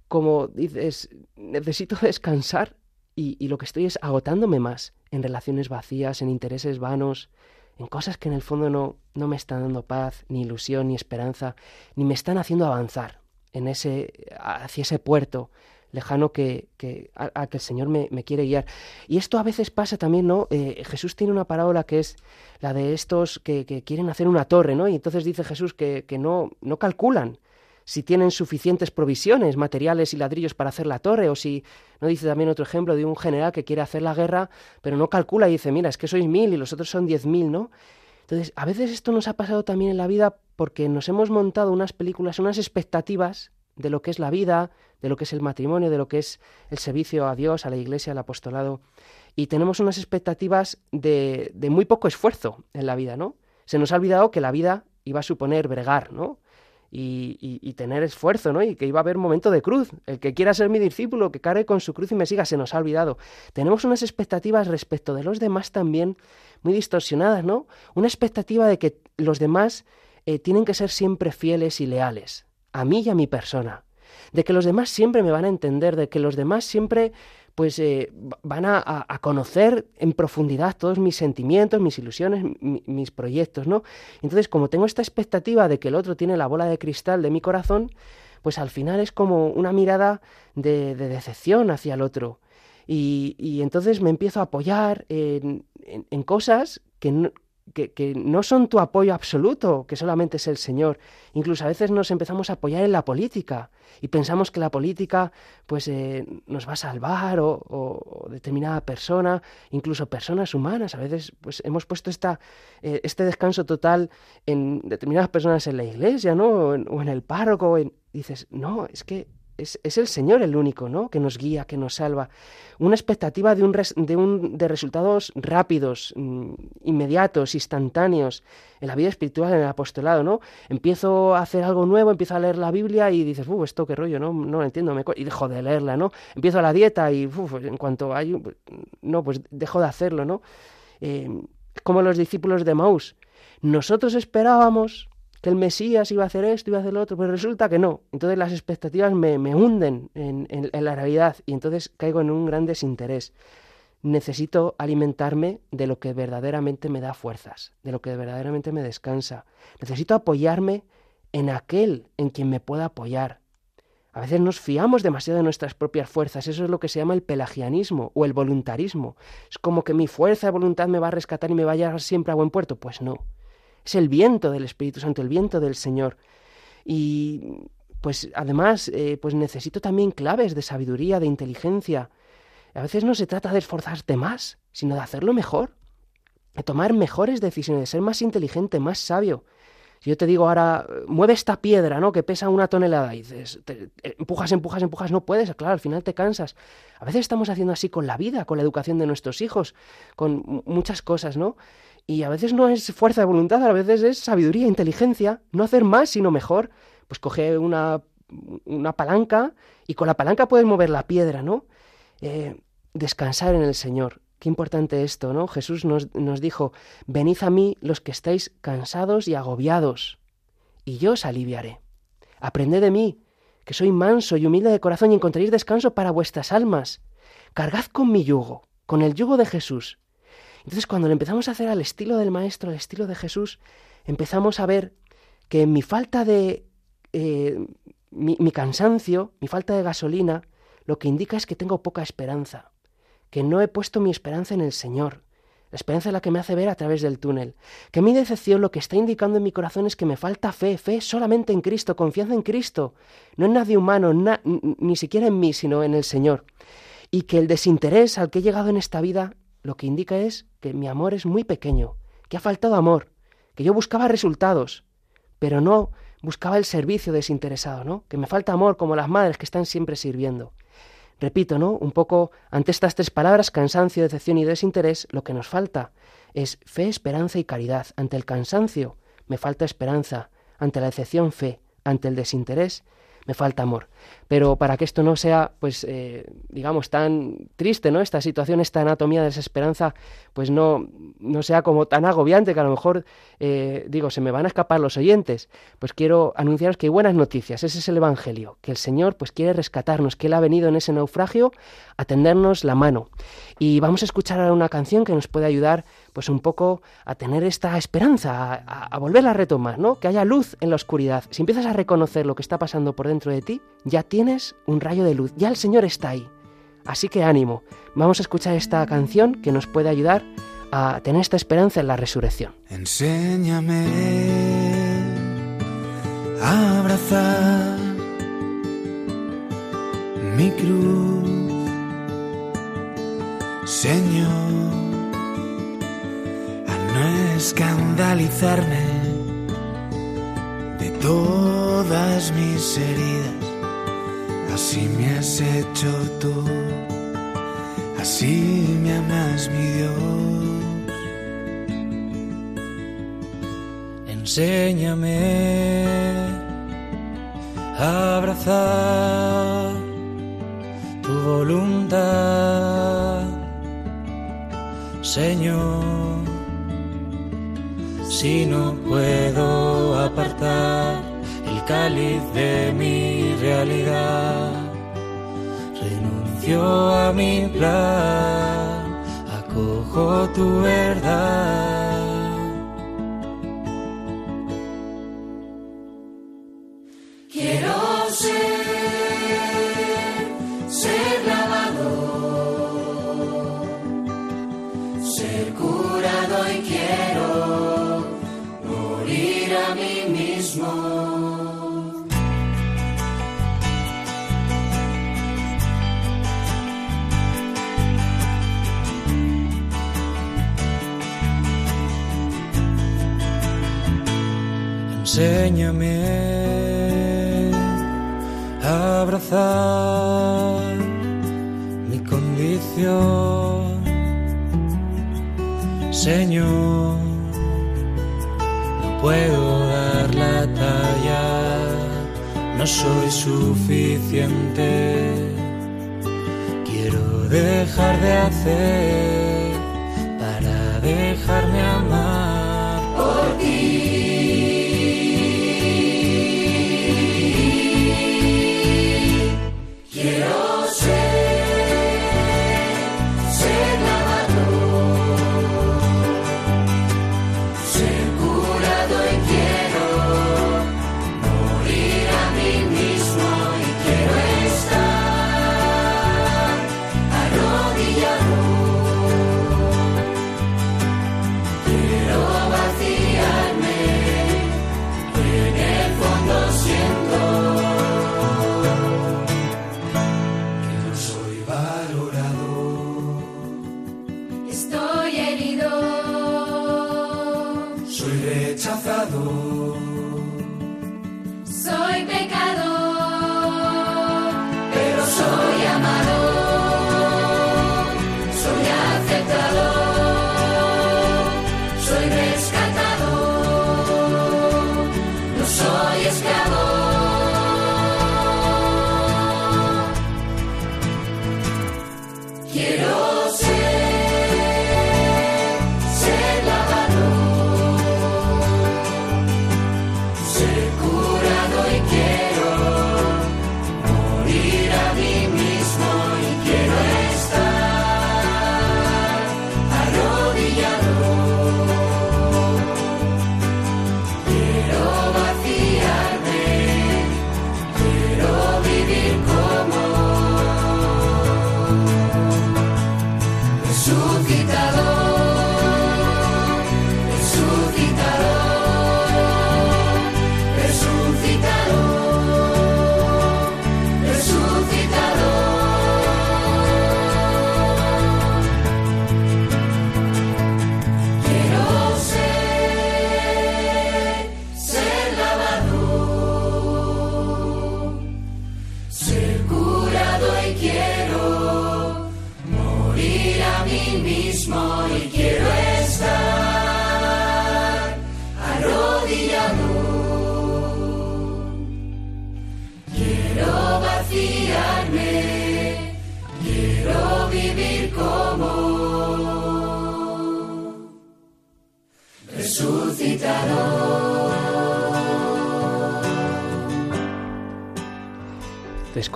Speaker 2: como dices, necesito descansar y, lo que estoy es agotándome más en relaciones vacías, en intereses vanos, en cosas que en el fondo no, no me están dando paz, ni ilusión, ni esperanza, ni me están haciendo avanzar en ese, hacia ese puerto lejano que, que a, que el Señor me, me, quiere guiar. Y esto a veces pasa también, ¿no? Eh, Jesús tiene una parábola que es la de estos que, que, quieren hacer una torre, ¿no? Y entonces dice Jesús que, que no, no calculan si tienen suficientes provisiones, materiales y ladrillos para hacer la torre, o si, no dice también otro ejemplo de un general que quiere hacer la guerra, pero no calcula y dice, mira, es que sois mil y los otros son diez mil, ¿no? Entonces, a veces esto nos ha pasado también en la vida porque nos hemos montado unas películas, unas expectativas de lo que es la vida, de lo que es el matrimonio, de lo que es el servicio a Dios, a la iglesia, al apostolado, y tenemos unas expectativas de, de muy poco esfuerzo en la vida, ¿no? Se nos ha olvidado que la vida iba a suponer bregar, ¿no? Y, tener esfuerzo, ¿no? Y que iba a haber momento de cruz. El que quiera ser mi discípulo, que cargue con su cruz y me siga, se nos ha olvidado. Tenemos unas expectativas respecto de los demás también muy distorsionadas, ¿no? Una expectativa de que los demás eh, tienen que ser siempre fieles y leales, a mí y a mi persona. De que los demás siempre me van a entender, de que los demás siempre pues eh, van a, conocer en profundidad todos mis sentimientos, mis ilusiones, mis proyectos, ¿no? Entonces, como tengo esta expectativa de que el otro tiene la bola de cristal de mi corazón, pues al final es como una mirada de, decepción hacia el otro. Y, entonces me empiezo a apoyar en, en cosas que no, que, no son tu apoyo absoluto, que solamente es el Señor. Incluso a veces nos empezamos a apoyar en la política y pensamos que la política pues eh, nos va a salvar o, determinada persona, incluso personas humanas. A veces pues hemos puesto esta, eh, este descanso total en determinadas personas en la iglesia, ¿no? O en, el párroco. Dices, no, es que es, el Señor el único, ¿no? Que nos guía, que nos salva. Una expectativa de, un, de, un, de resultados rápidos, mm, inmediatos, instantáneos en la vida espiritual, en el apostolado, ¿no? Empiezo a hacer algo nuevo, empiezo a leer la Biblia y dices, uff, esto qué rollo, ¿no? No lo entiendo, me y dejo de leerla, ¿no? Empiezo la dieta y, uf, en cuanto hay, no, pues dejo de hacerlo, ¿no? Eh, como los discípulos de Maús. Nosotros esperábamos que el Mesías iba a hacer esto, iba a hacer lo otro, pero resulta que no. Entonces las expectativas me, hunden en, la realidad y entonces caigo en un gran desinterés. Necesito alimentarme de lo que verdaderamente me da fuerzas, de lo que verdaderamente me descansa. Necesito apoyarme en aquel en quien me pueda apoyar. A veces nos fiamos demasiado de nuestras propias fuerzas, eso es lo que se llama el pelagianismo o el voluntarismo. Es como que mi fuerza de voluntad me va a rescatar y me va a llevar siempre a buen puerto. Pues no. Es el viento del Espíritu Santo, el viento del Señor. Y pues además, eh, pues necesito también claves de sabiduría, de inteligencia. A veces no se trata de esforzarte más, sino de hacerlo mejor, de tomar mejores decisiones, de ser más inteligente, más sabio. Si yo te digo ahora, mueve esta piedra, ¿no? Que pesa una tonelada, y dices, empujas, empujas, empujas, no puedes, claro, al final te cansas. A veces estamos haciendo así con la vida, con la educación de nuestros hijos, con muchas cosas, ¿no? Y a veces no es fuerza de voluntad, a veces es sabiduría, inteligencia, no hacer más sino mejor. Pues coge una, una palanca y con la palanca puedes mover la piedra, ¿no? Eh, descansar en el Señor. Qué importante esto, ¿no? Jesús nos, nos dijo, venid a mí los que estáis cansados y agobiados, y yo os aliviaré. Aprended de mí, que soy manso y humilde de corazón y encontraréis descanso para vuestras almas. Cargad con mi yugo, con el yugo de Jesús, entonces cuando lo empezamos a hacer al estilo del Maestro, al estilo de Jesús, empezamos a ver que mi falta de... Eh, mi, cansancio, mi falta de gasolina, lo que indica es que tengo poca esperanza, que no he puesto mi esperanza en el Señor, la esperanza es la que me hace ver a través del túnel. Que mi decepción lo que está indicando en mi corazón es que me falta fe, fe solamente en Cristo, confianza en Cristo, no en nadie humano, ni siquiera en mí, sino en el Señor. Y que el desinterés al que he llegado en esta vida lo que indica es que mi amor es muy pequeño, que ha faltado amor, que yo buscaba resultados, pero no buscaba el servicio desinteresado, ¿no? Que me falta amor como las madres que están siempre sirviendo. Repito, ¿no? Un poco ante estas tres palabras, cansancio, decepción y desinterés, lo que nos falta es fe, esperanza y caridad. Ante el cansancio me falta esperanza, ante la decepción fe, ante el desinterés me falta amor. Pero para que esto no sea, pues, eh, digamos, tan triste, ¿no? Esta situación, esta anatomía de desesperanza, pues no, no sea como tan agobiante que a lo mejor, eh, digo, se me van a escapar los oyentes. Pues quiero anunciaros que hay buenas noticias. Ese es el Evangelio, que el Señor, pues, quiere rescatarnos, que Él ha venido en ese naufragio a tendernos la mano. Y vamos a escuchar ahora una canción que nos puede ayudar pues un poco a tener esta esperanza, a, a, volverla a retomar, ¿no? Que haya luz en la oscuridad. Si empiezas a reconocer lo que está pasando por dentro de ti, ya tienes un rayo de luz, ya el Señor está ahí. Así que ánimo, vamos a escuchar esta canción que nos puede ayudar a tener esta esperanza en la resurrección.
Speaker 5: Enséñame a abrazar mi cruz, Señor, a no escandalizarme de todas mis heridas, así me has hecho tú, así me amas mi Dios. Enséñame a abrazar tu voluntad, Señor. Si no puedo apartar el cáliz de mi realidad, renuncio a mi plan, acojo tu verdad.
Speaker 6: Quiero ser, ser lavado, ser curado y quiero morir a mí mismo.
Speaker 5: Enséñame a abrazar mi condición, Señor. No puedo dar la talla, no soy suficiente. Quiero dejar de hacer para dejarme amar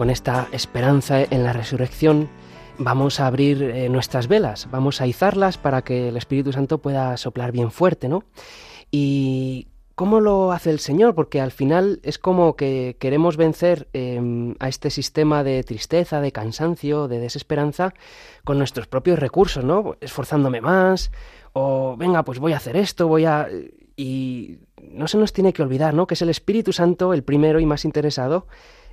Speaker 2: con esta esperanza en la resurrección, vamos a abrir eh, nuestras velas, vamos a izarlas para que el Espíritu Santo pueda soplar bien fuerte, ¿no? Y ¿cómo lo hace el Señor? Porque al final es como que queremos vencer eh, a este sistema de tristeza, de cansancio, de desesperanza con nuestros propios recursos, ¿no? Esforzándome más, o venga, pues voy a hacer esto, voy a... Y no se nos tiene que olvidar, ¿no? Que es el Espíritu Santo el primero y más interesado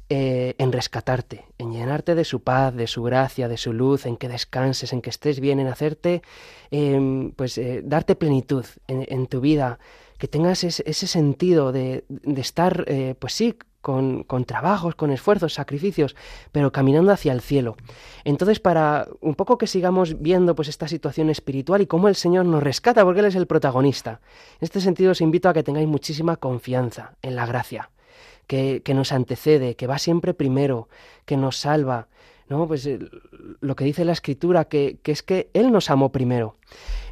Speaker 2: eh, en rescatarte, en llenarte de su paz, de su gracia, de su luz, en que descanses, en que estés bien, en hacerte, em, pues eh, darte plenitud en, tu vida, que tengas ese, sentido de, estar, eh, pues sí, con, con, trabajos, con esfuerzos, sacrificios, pero caminando hacia el cielo. Entonces, para un poco que sigamos viendo pues esta situación espiritual y cómo el Señor nos rescata, porque Él es el protagonista. En este sentido, os invito a que tengáis muchísima confianza en la gracia que, nos antecede, que va siempre primero, que nos salva. ¿no? Pues eh, lo que dice la escritura, que, es que Él nos amó primero.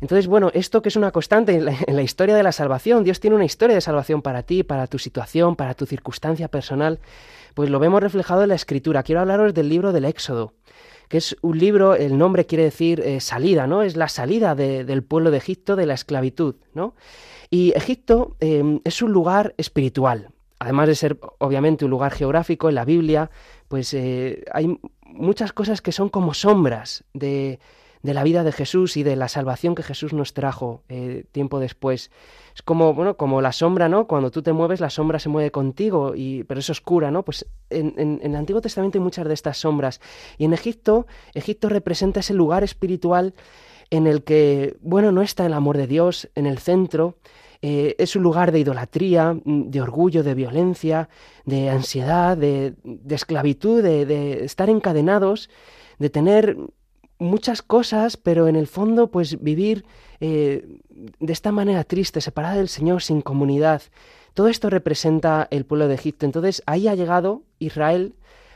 Speaker 2: Entonces, bueno, esto que es una constante en la, historia de la salvación, Dios tiene una historia de salvación para ti, para tu situación, para tu circunstancia personal, pues lo vemos reflejado en la escritura. Quiero hablaros del libro del Éxodo que es un libro, el nombre quiere decir eh, salida, ¿no? Es la salida del pueblo de Egipto de la esclavitud, ¿no? Y Egipto eh, es un lugar espiritual, además de ser obviamente un lugar geográfico en la Biblia, pues eh, hay muchas cosas que son como sombras de, la vida de Jesús y de la salvación que Jesús nos trajo eh, tiempo después. Es como, bueno, como la sombra, ¿no? Cuando tú te mueves, la sombra se mueve contigo, y, pero es oscura, ¿no? Pues en, en, el Antiguo Testamento hay muchas de estas sombras. Y en Egipto, Egipto representa ese lugar espiritual en el que, bueno, no está el amor de Dios en el centro, eh, es un lugar de idolatría, mm, de orgullo, de violencia, de ansiedad, de, esclavitud, de, estar encadenados, de tener muchas cosas, pero en el fondo pues vivir eh, de esta manera triste, separada del Señor, sin comunidad. Todo esto representa el pueblo de Egipto. Entonces ahí ha llegado Israel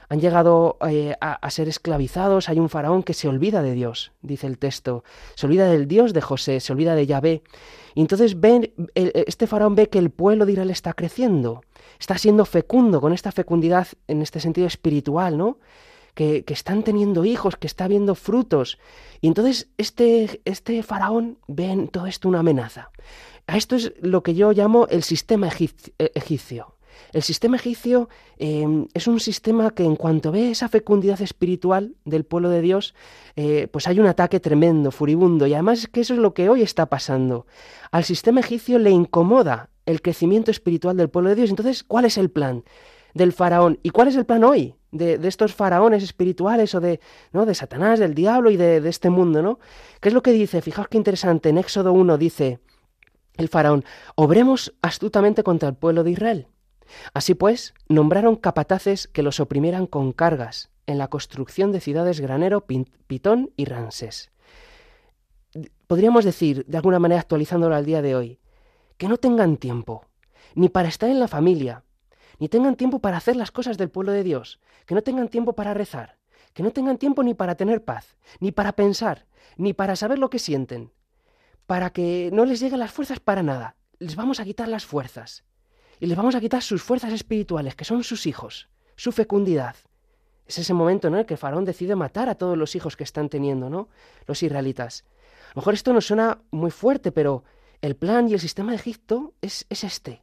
Speaker 2: han llegado eh, a, ser esclavizados, hay un faraón que se olvida de Dios, dice el texto, se olvida del Dios de José, se olvida de Yahvé. Y entonces ven, este faraón ve que el pueblo de Israel está creciendo, está siendo fecundo, con esta fecundidad en este sentido espiritual, ¿no? Que, que, están teniendo hijos, que está viendo frutos. Y entonces este, este faraón ve en todo esto una amenaza. A esto es lo que yo llamo el sistema egipcio. El sistema egipcio em, es un sistema que en cuanto ve esa fecundidad espiritual del pueblo de Dios, eh, pues hay un ataque tremendo, furibundo, y además es que eso es lo que hoy está pasando. Al sistema egipcio le incomoda el crecimiento espiritual del pueblo de Dios. Entonces, ¿cuál es el plan del faraón? ¿Y cuál es el plan hoy? De, estos faraones espirituales o de, ¿no? de Satanás, del diablo y de, este mundo, ¿no? ¿Qué es lo que dice? Fijaos qué interesante. En Éxodo 1 dice el faraón, obremos astutamente contra el pueblo de Israel. Así pues, nombraron capataces que los oprimieran con cargas en la construcción de ciudades Granero, Pitón y Ramsés. Podríamos decir, de alguna manera actualizándolo al día de hoy, que no tengan tiempo, ni para estar en la familia, ni tengan tiempo para hacer las cosas del pueblo de Dios, que no tengan tiempo para rezar, que no tengan tiempo ni para tener paz, ni para pensar, ni para saber lo que sienten, para que no les lleguen las fuerzas para nada. Les vamos a quitar las fuerzas y les vamos a quitar sus fuerzas espirituales, que son sus hijos, su fecundidad. Es ese momento en el que Faraón decide matar a todos los hijos que están teniendo, ¿no? Los israelitas. A lo mejor esto nos suena muy fuerte, pero el plan y el sistema de Egipto es, es este.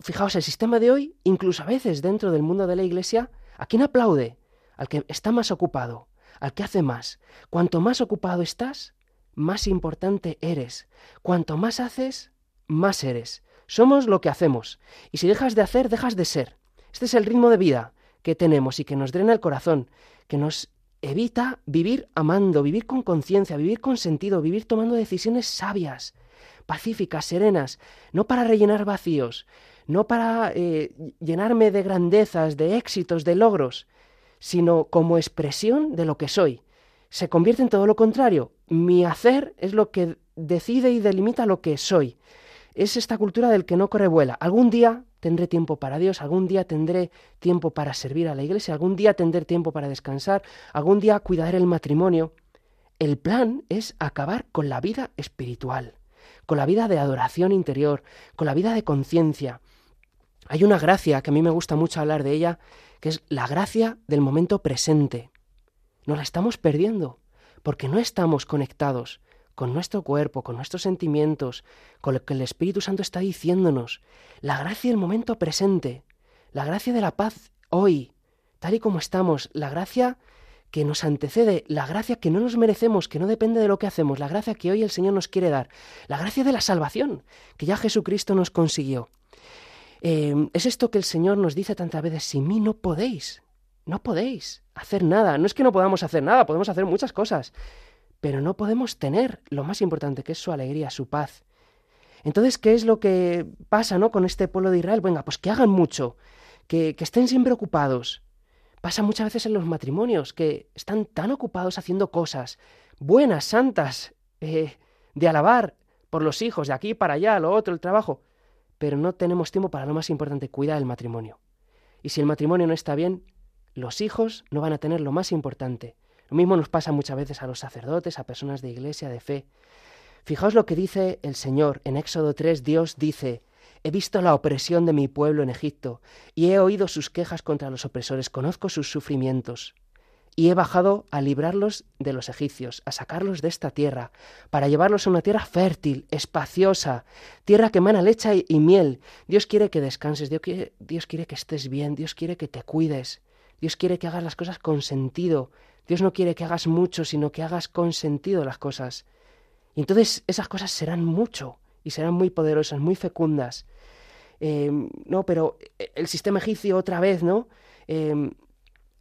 Speaker 2: Fijaos, el sistema de hoy, incluso a veces dentro del mundo de la iglesia, ¿a quién aplaude? Al que está más ocupado, al que hace más. Cuanto más ocupado estás, más importante eres. Cuanto más haces, más eres. Somos lo que hacemos. Y si dejas de hacer, dejas de ser. Este es el ritmo de vida que tenemos y que nos drena el corazón, que nos evita vivir amando, vivir con conciencia, vivir con sentido, vivir tomando decisiones sabias, pacíficas, serenas, no para rellenar vacíos, no para eh, llenarme de grandezas, de éxitos, de logros, sino como expresión de lo que soy. Se convierte en todo lo contrario. Mi hacer es lo que decide y delimita lo que soy es esta cultura del que no corre vuela. Algún día tendré tiempo para Dios, algún día tendré tiempo para servir a la iglesia, algún día tendré tiempo para descansar, algún día cuidar el matrimonio. El plan es acabar con la vida espiritual, con la vida de adoración interior, con la vida de conciencia. Hay una gracia que a mí me gusta mucho hablar de ella, que es la gracia del momento presente. Nos la estamos perdiendo, porque no estamos conectados con nuestro cuerpo, con nuestros sentimientos, con lo que el Espíritu Santo está diciéndonos. La gracia del momento presente, la gracia de la paz hoy, tal y como estamos, la gracia que nos antecede, la gracia que no nos merecemos, que no depende de lo que hacemos, la gracia que hoy el Señor nos quiere dar, la gracia de la salvación, que ya Jesucristo nos consiguió. Eh, es esto que el Señor nos dice tantas veces, sin mí no podéis, no podéis hacer nada. No es que no podamos hacer nada, podemos hacer muchas cosas, pero no podemos tener lo más importante, que es su alegría, su paz. Entonces, ¿qué es lo que pasa ¿no? con este pueblo de Israel? Venga, pues que hagan mucho, que, que estén siempre ocupados. Pasa muchas veces en los matrimonios, que están tan ocupados haciendo cosas buenas, santas, eh, de alabar por los hijos, de aquí para allá, lo otro, el trabajo, pero no tenemos tiempo para lo más importante, cuidar el matrimonio. Y si el matrimonio no está bien, los hijos no van a tener lo más importante. Lo mismo nos pasa muchas veces a los sacerdotes, a personas de iglesia, de fe. Fijaos lo que dice el Señor en Éxodo 3, Dios dice, He visto la opresión de mi pueblo en Egipto, y he oído sus quejas contra los opresores, conozco sus sufrimientos y he bajado a librarlos de los egipcios, a sacarlos de esta tierra, para llevarlos a una tierra fértil, espaciosa, tierra que emana leche y miel. Dios quiere que descanses, Dios quiere, Dios quiere que estés bien, Dios quiere que te cuides, Dios quiere que hagas las cosas con sentido, Dios no quiere que hagas mucho, sino que hagas con sentido las cosas. Y entonces esas cosas serán mucho y serán muy poderosas, muy fecundas. Eh, no, pero el sistema egipcio otra vez, ¿no? Eh,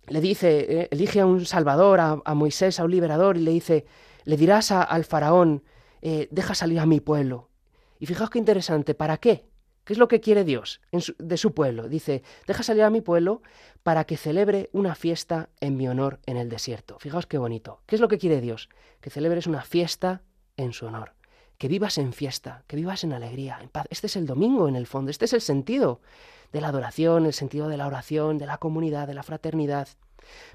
Speaker 2: le dice, eh, elige a un salvador, a, Moisés, a un liberador, y le dice, le dirás al faraón, eh, deja salir a mi pueblo. Y fijaos qué interesante, ¿para qué? ¿Qué es lo que quiere Dios de su pueblo? Dice, deja salir a mi pueblo para que celebre una fiesta en mi honor en el desierto. Fijaos qué bonito. ¿Qué es lo que quiere Dios? Que celebres una fiesta en su honor. Que vivas en fiesta, que vivas en alegría, en paz. Este es el domingo en el fondo, este es el sentido de la adoración, el sentido de la oración, de la comunidad, de la fraternidad.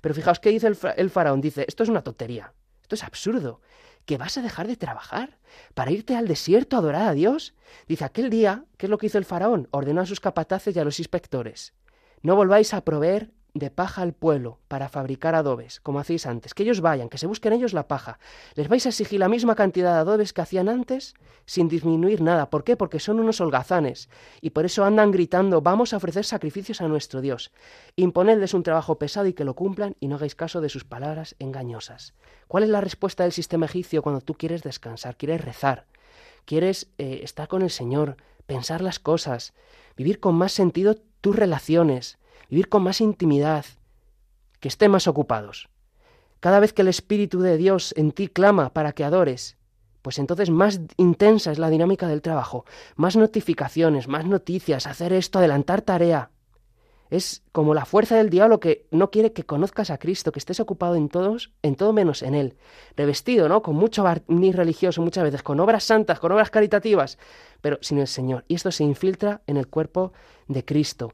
Speaker 2: Pero fijaos qué dice el, faraón, dice, esto es una tontería, esto es absurdo, que vas a dejar de trabajar para irte al desierto a adorar a Dios. Dice, aquel día, ¿qué es lo que hizo el faraón? Ordenó a sus capataces y a los inspectores, no volváis a proveer de paja al pueblo para fabricar adobes, como hacéis antes. Que ellos vayan, que se busquen ellos la paja. Les vais a exigir la misma cantidad de adobes que hacían antes sin disminuir nada. ¿Por qué? Porque son unos holgazanes y por eso andan gritando vamos a ofrecer sacrificios a nuestro Dios. Imponedles un trabajo pesado y que lo cumplan y no hagáis caso de sus palabras engañosas. ¿Cuál es la respuesta del sistema egipcio cuando tú quieres descansar, quieres rezar, quieres eh, estar con el Señor, pensar las cosas, vivir con más sentido tus relaciones? vivir con más intimidad, que estén más ocupados. Cada vez que el Espíritu de Dios en ti clama para que adores, pues entonces más intensa es la dinámica del trabajo, más notificaciones, más noticias, hacer esto, adelantar tarea. Es como la fuerza del diablo que no quiere que conozcas a Cristo, que estés ocupado en todos, en todo menos en él. Revestido, ¿no? Con mucho barniz religioso muchas veces, con obras santas, con obras caritativas, pero sin el Señor. Y esto se infiltra en el cuerpo de Cristo.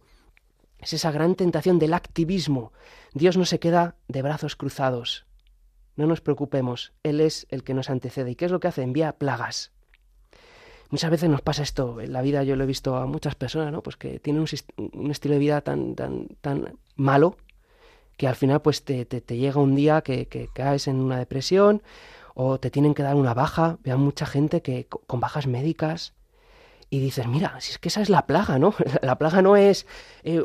Speaker 2: Es esa gran tentación del activismo. Dios no se queda de brazos cruzados. No nos preocupemos, Él es el que nos antecede. ¿Y qué es lo que hace? Envía plagas. Muchas veces nos pasa esto en la vida, yo lo he visto a muchas personas, ¿no? Pues que tienen un, estilo de vida tan, tan, tan malo que al final pues te, te, llega un día que, que, caes en una depresión o te tienen que dar una baja. Vean mucha gente que con bajas médicas, y dices, mira, si es que esa es la plaga, ¿no? La plaga no es eh,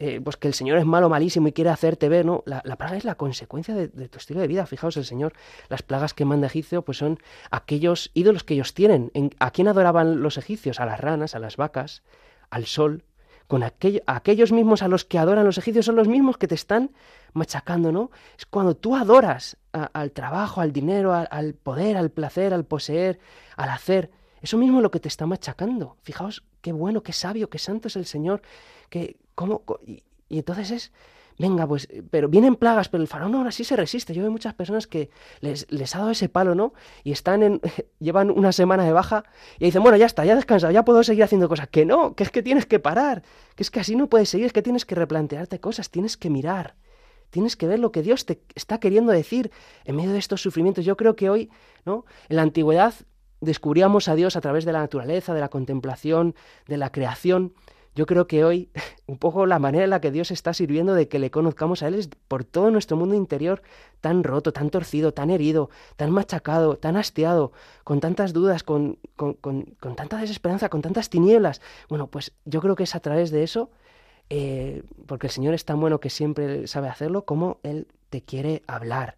Speaker 2: eh, pues que el Señor es malo, malísimo y quiere hacerte ver, ¿no? La, plaga es la consecuencia de, tu estilo de vida. Fijaos, el Señor, las plagas que manda Egipcio, pues son aquellos ídolos que ellos tienen. ¿A quién adoraban los egipcios? A las ranas, a las vacas, al sol. Con aquellos mismos a los que adoran los egipcios son los mismos que te están machacando, ¿no? Es cuando tú adoras al trabajo, al dinero, al poder, al placer, al poseer, al hacer eso mismo es lo que te está machacando. Fijaos qué bueno, qué sabio, qué santo es el Señor. Que, cómo, y, entonces es, venga, pues, pero vienen plagas, pero el faraón ahora sí se resiste. Yo veo muchas personas que les, les ha dado ese palo, ¿no? Y están en, llevan una semana de baja y dicen, bueno, ya está, ya descansado, ya puedo seguir haciendo cosas. Que no, que es que tienes que parar, que es que así no puedes seguir, es que tienes que replantearte cosas, tienes que mirar. Tienes que ver lo que Dios te está queriendo decir en medio de estos sufrimientos. Yo creo que hoy, ¿no? En la antigüedad descubríamos a Dios a través de la naturaleza, de la contemplación, de la creación. Yo creo que hoy un poco la manera en la que Dios está sirviendo de que le conozcamos a Él es por todo nuestro mundo interior tan roto, tan torcido, tan herido, tan machacado, tan hastiado, con tantas dudas, con, con, con, tanta desesperanza, con tantas tinieblas. Bueno, pues yo creo que es a través de eso, eh, porque el Señor es tan bueno que siempre sabe hacerlo, como Él te quiere hablar.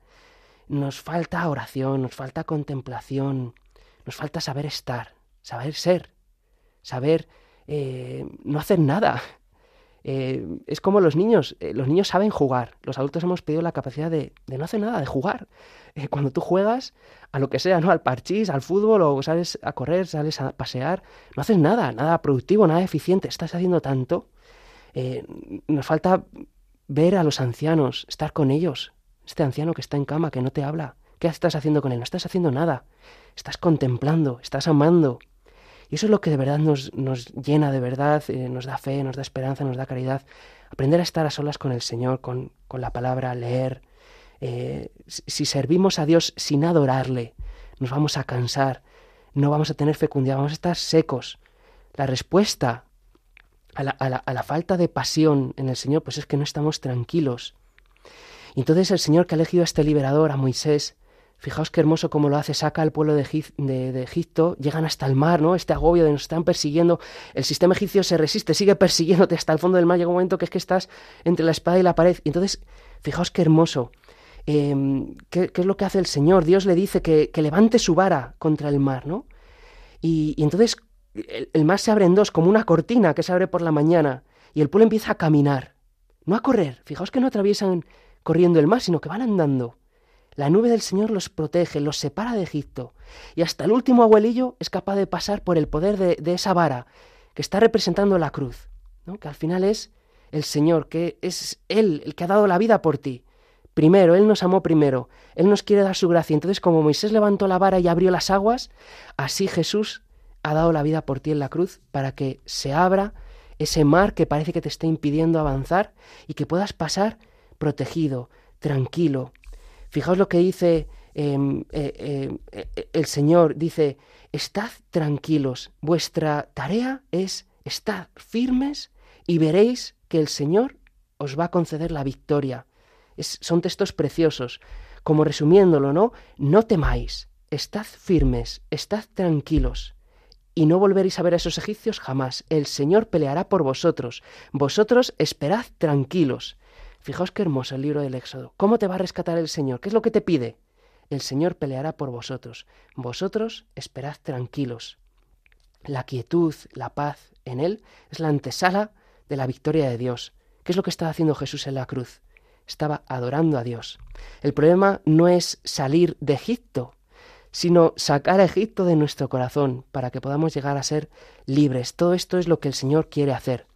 Speaker 2: Nos falta oración, nos falta contemplación, nos falta saber estar, saber ser, saber eh, no hacer nada. Eh, es como los niños, eh, los niños saben jugar, los adultos hemos pedido la capacidad de, de no hacer nada, de jugar. cuando tú juegas a lo que sea, ¿no? Al parchís, al fútbol, o sales a correr, sales a pasear, no haces nada, nada productivo, nada eficiente, estás haciendo tanto. nos falta ver a los ancianos, estar con ellos. Este anciano que está en cama, que no te habla. ¿Qué estás haciendo con él? No estás haciendo nada. Estás contemplando, estás amando, y eso es lo que de verdad nos, nos llena de verdad, eh, nos da fe, nos da esperanza, nos da caridad. Aprender a estar a solas con el Señor, con, con la palabra, leer. Eh, si servimos a Dios sin adorarle, nos vamos a cansar, no vamos a tener fecundidad, vamos a estar secos. La respuesta a la, a la, a la falta de pasión en el Señor, pues es que no estamos tranquilos. Y entonces el Señor que ha elegido a este liberador, a Moisés, Fijaos qué hermoso cómo lo hace, saca al pueblo de, Egipto, llegan hasta el mar, ¿no? Este agobio de nos están persiguiendo, el sistema egipcio se resiste, sigue persiguiéndote hasta el fondo del mar, llega un momento que es que estás entre la espada y la pared. Y entonces, fijaos qué hermoso. Em, ¿qué, es lo que hace el Señor? Dios le dice que, levante su vara contra el mar, ¿no? Y, entonces el, el mar se abre en dos, como una cortina que se abre por la mañana, y el pueblo empieza a caminar, no a correr. Fijaos que no atraviesan corriendo el mar, sino que van andando. La nube del Señor los protege, los separa de Egipto, y hasta el último abuelillo es capaz de pasar por el poder de, esa vara que está representando la cruz, ¿no? que al final es el Señor, que es Él el que ha dado la vida por ti. Primero, Él nos amó primero, Él nos quiere dar su gracia. Entonces, como Moisés levantó la vara y abrió las aguas, así Jesús ha dado la vida por ti en la cruz para que se abra ese mar que parece que te está impidiendo avanzar y que puedas pasar protegido, tranquilo, Fijaos lo que dice em, eh, eh, eh, el Señor, dice, estad tranquilos, vuestra tarea es estar firmes y veréis que el Señor os va a conceder la victoria. son textos preciosos. Como resumiéndolo, ¿no? No temáis, estad firmes, estad tranquilos, y no volveréis a ver a esos egipcios jamás. El Señor peleará por vosotros. Vosotros esperad tranquilos. Fijaos qué hermoso el libro del Éxodo. ¿Cómo te va a rescatar el Señor? ¿Qué es lo que te pide? El Señor peleará por vosotros. Vosotros esperad tranquilos. La quietud, la paz en Él es la antesala de la victoria de Dios. ¿Qué es lo que estaba haciendo Jesús en la cruz? Estaba adorando a Dios. El problema no es salir de Egipto, sino sacar a Egipto de nuestro corazón para que podamos llegar a ser libres. Todo esto es lo que el Señor quiere hacer.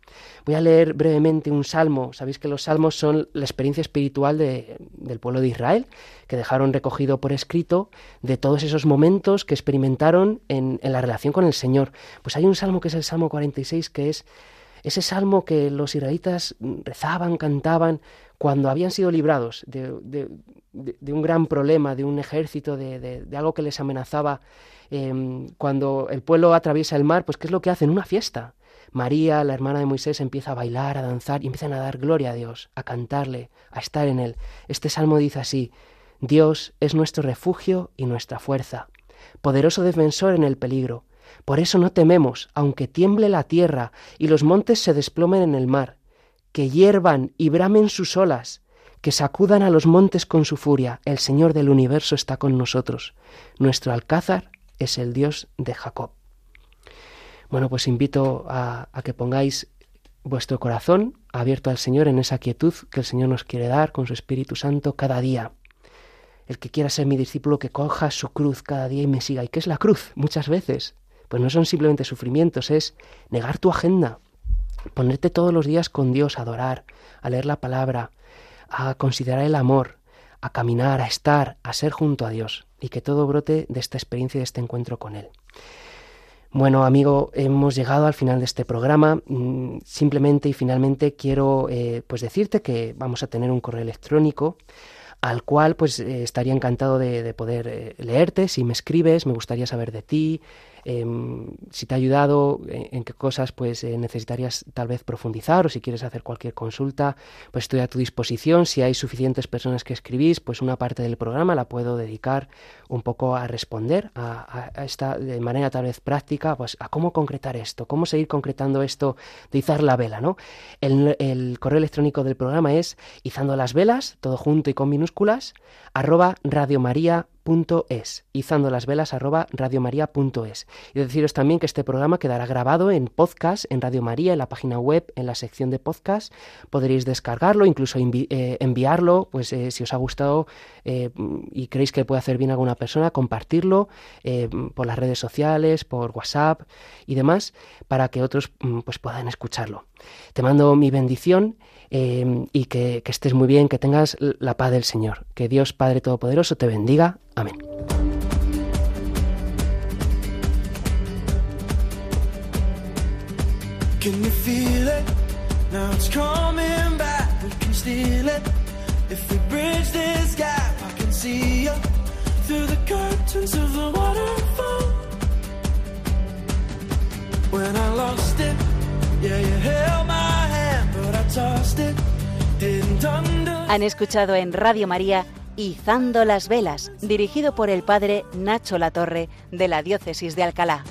Speaker 2: Voy a leer brevemente un salmo. Sabéis que los salmos son la experiencia espiritual del pueblo de Israel, que dejaron recogido por escrito de todos esos momentos que experimentaron en, la relación con el Señor. Pues hay un salmo que es el Salmo 46, que es ese salmo que los israelitas rezaban, cantaban, cuando habían sido librados de, un gran problema, de un ejército, de, algo que les amenazaba. Em, cuando el pueblo atraviesa el mar, pues ¿qué es lo que hacen? Una fiesta. María, la hermana de Moisés, empieza a bailar, a danzar y empiezan a dar gloria a Dios, a cantarle, a estar en él. Este salmo dice así, Dios es nuestro refugio y nuestra fuerza, poderoso defensor en el peligro. Por eso no tememos, aunque tiemble la tierra y los montes se desplomen en el mar, que hiervan y bramen sus olas, que sacudan a los montes con su furia. El Señor del universo está con nosotros. Nuestro alcázar es el Dios de Jacob. Bueno, pues invito a, que pongáis vuestro corazón abierto al Señor en esa quietud que el Señor nos quiere dar con su Espíritu Santo cada día. El que quiera ser mi discípulo, que coja su cruz cada día y me siga. ¿Y qué es la cruz? Muchas veces. Pues no son simplemente sufrimientos, es negar tu agenda, ponerte todos los días con Dios a adorar, a leer la palabra, a considerar el amor, a caminar, a estar, a ser junto a Dios, y que todo brote de esta experiencia y de este encuentro con Él. Bueno, amigo, hemos llegado al final de este programa. Mm, simplemente y finalmente quiero eh, pues decirte que vamos a tener un correo electrónico al cual pues eh, estaría encantado de, poder eh, leerte. Si me escribes, me gustaría saber de ti, Em, si te ha ayudado, en, qué cosas pues eh, necesitarías tal vez profundizar o si quieres hacer cualquier consulta, pues estoy a tu disposición. Si hay suficientes personas que escribís, pues una parte del programa la puedo dedicar un poco a responder a, esta de manera tal vez práctica, pues a cómo concretar esto, cómo seguir concretando esto de izar la vela, ¿no? El, correo electrónico del programa es izando las velas, todo junto y con minúsculas, arroba radiomaria.es radiomaria.es, izando las velas arroba radiomaria.es. Y deciros también que este programa quedará grabado en podcast en Radio María, en la página web, en la sección de podcast. Podréis descargarlo, incluso eh, enviarlo, pues eh, si os ha gustado eh, y creéis que puede hacer bien a alguna persona, compartirlo por las redes sociales, por WhatsApp y demás, para que otros mm, pues puedan escucharlo. Te mando mi bendición Em, y que, que estés muy bien, que tengas la paz del Señor. Que Dios Padre Todopoderoso te bendiga. Amén. Can you feel it? Now it's coming back. We can steal it. If we bridge this gap, I can see you through the curtains of the waterfall. When I lost it,
Speaker 7: Han escuchado en Radio María Izando las Velas, dirigido por el padre Nacho Latorre de la Diócesis de Alcalá.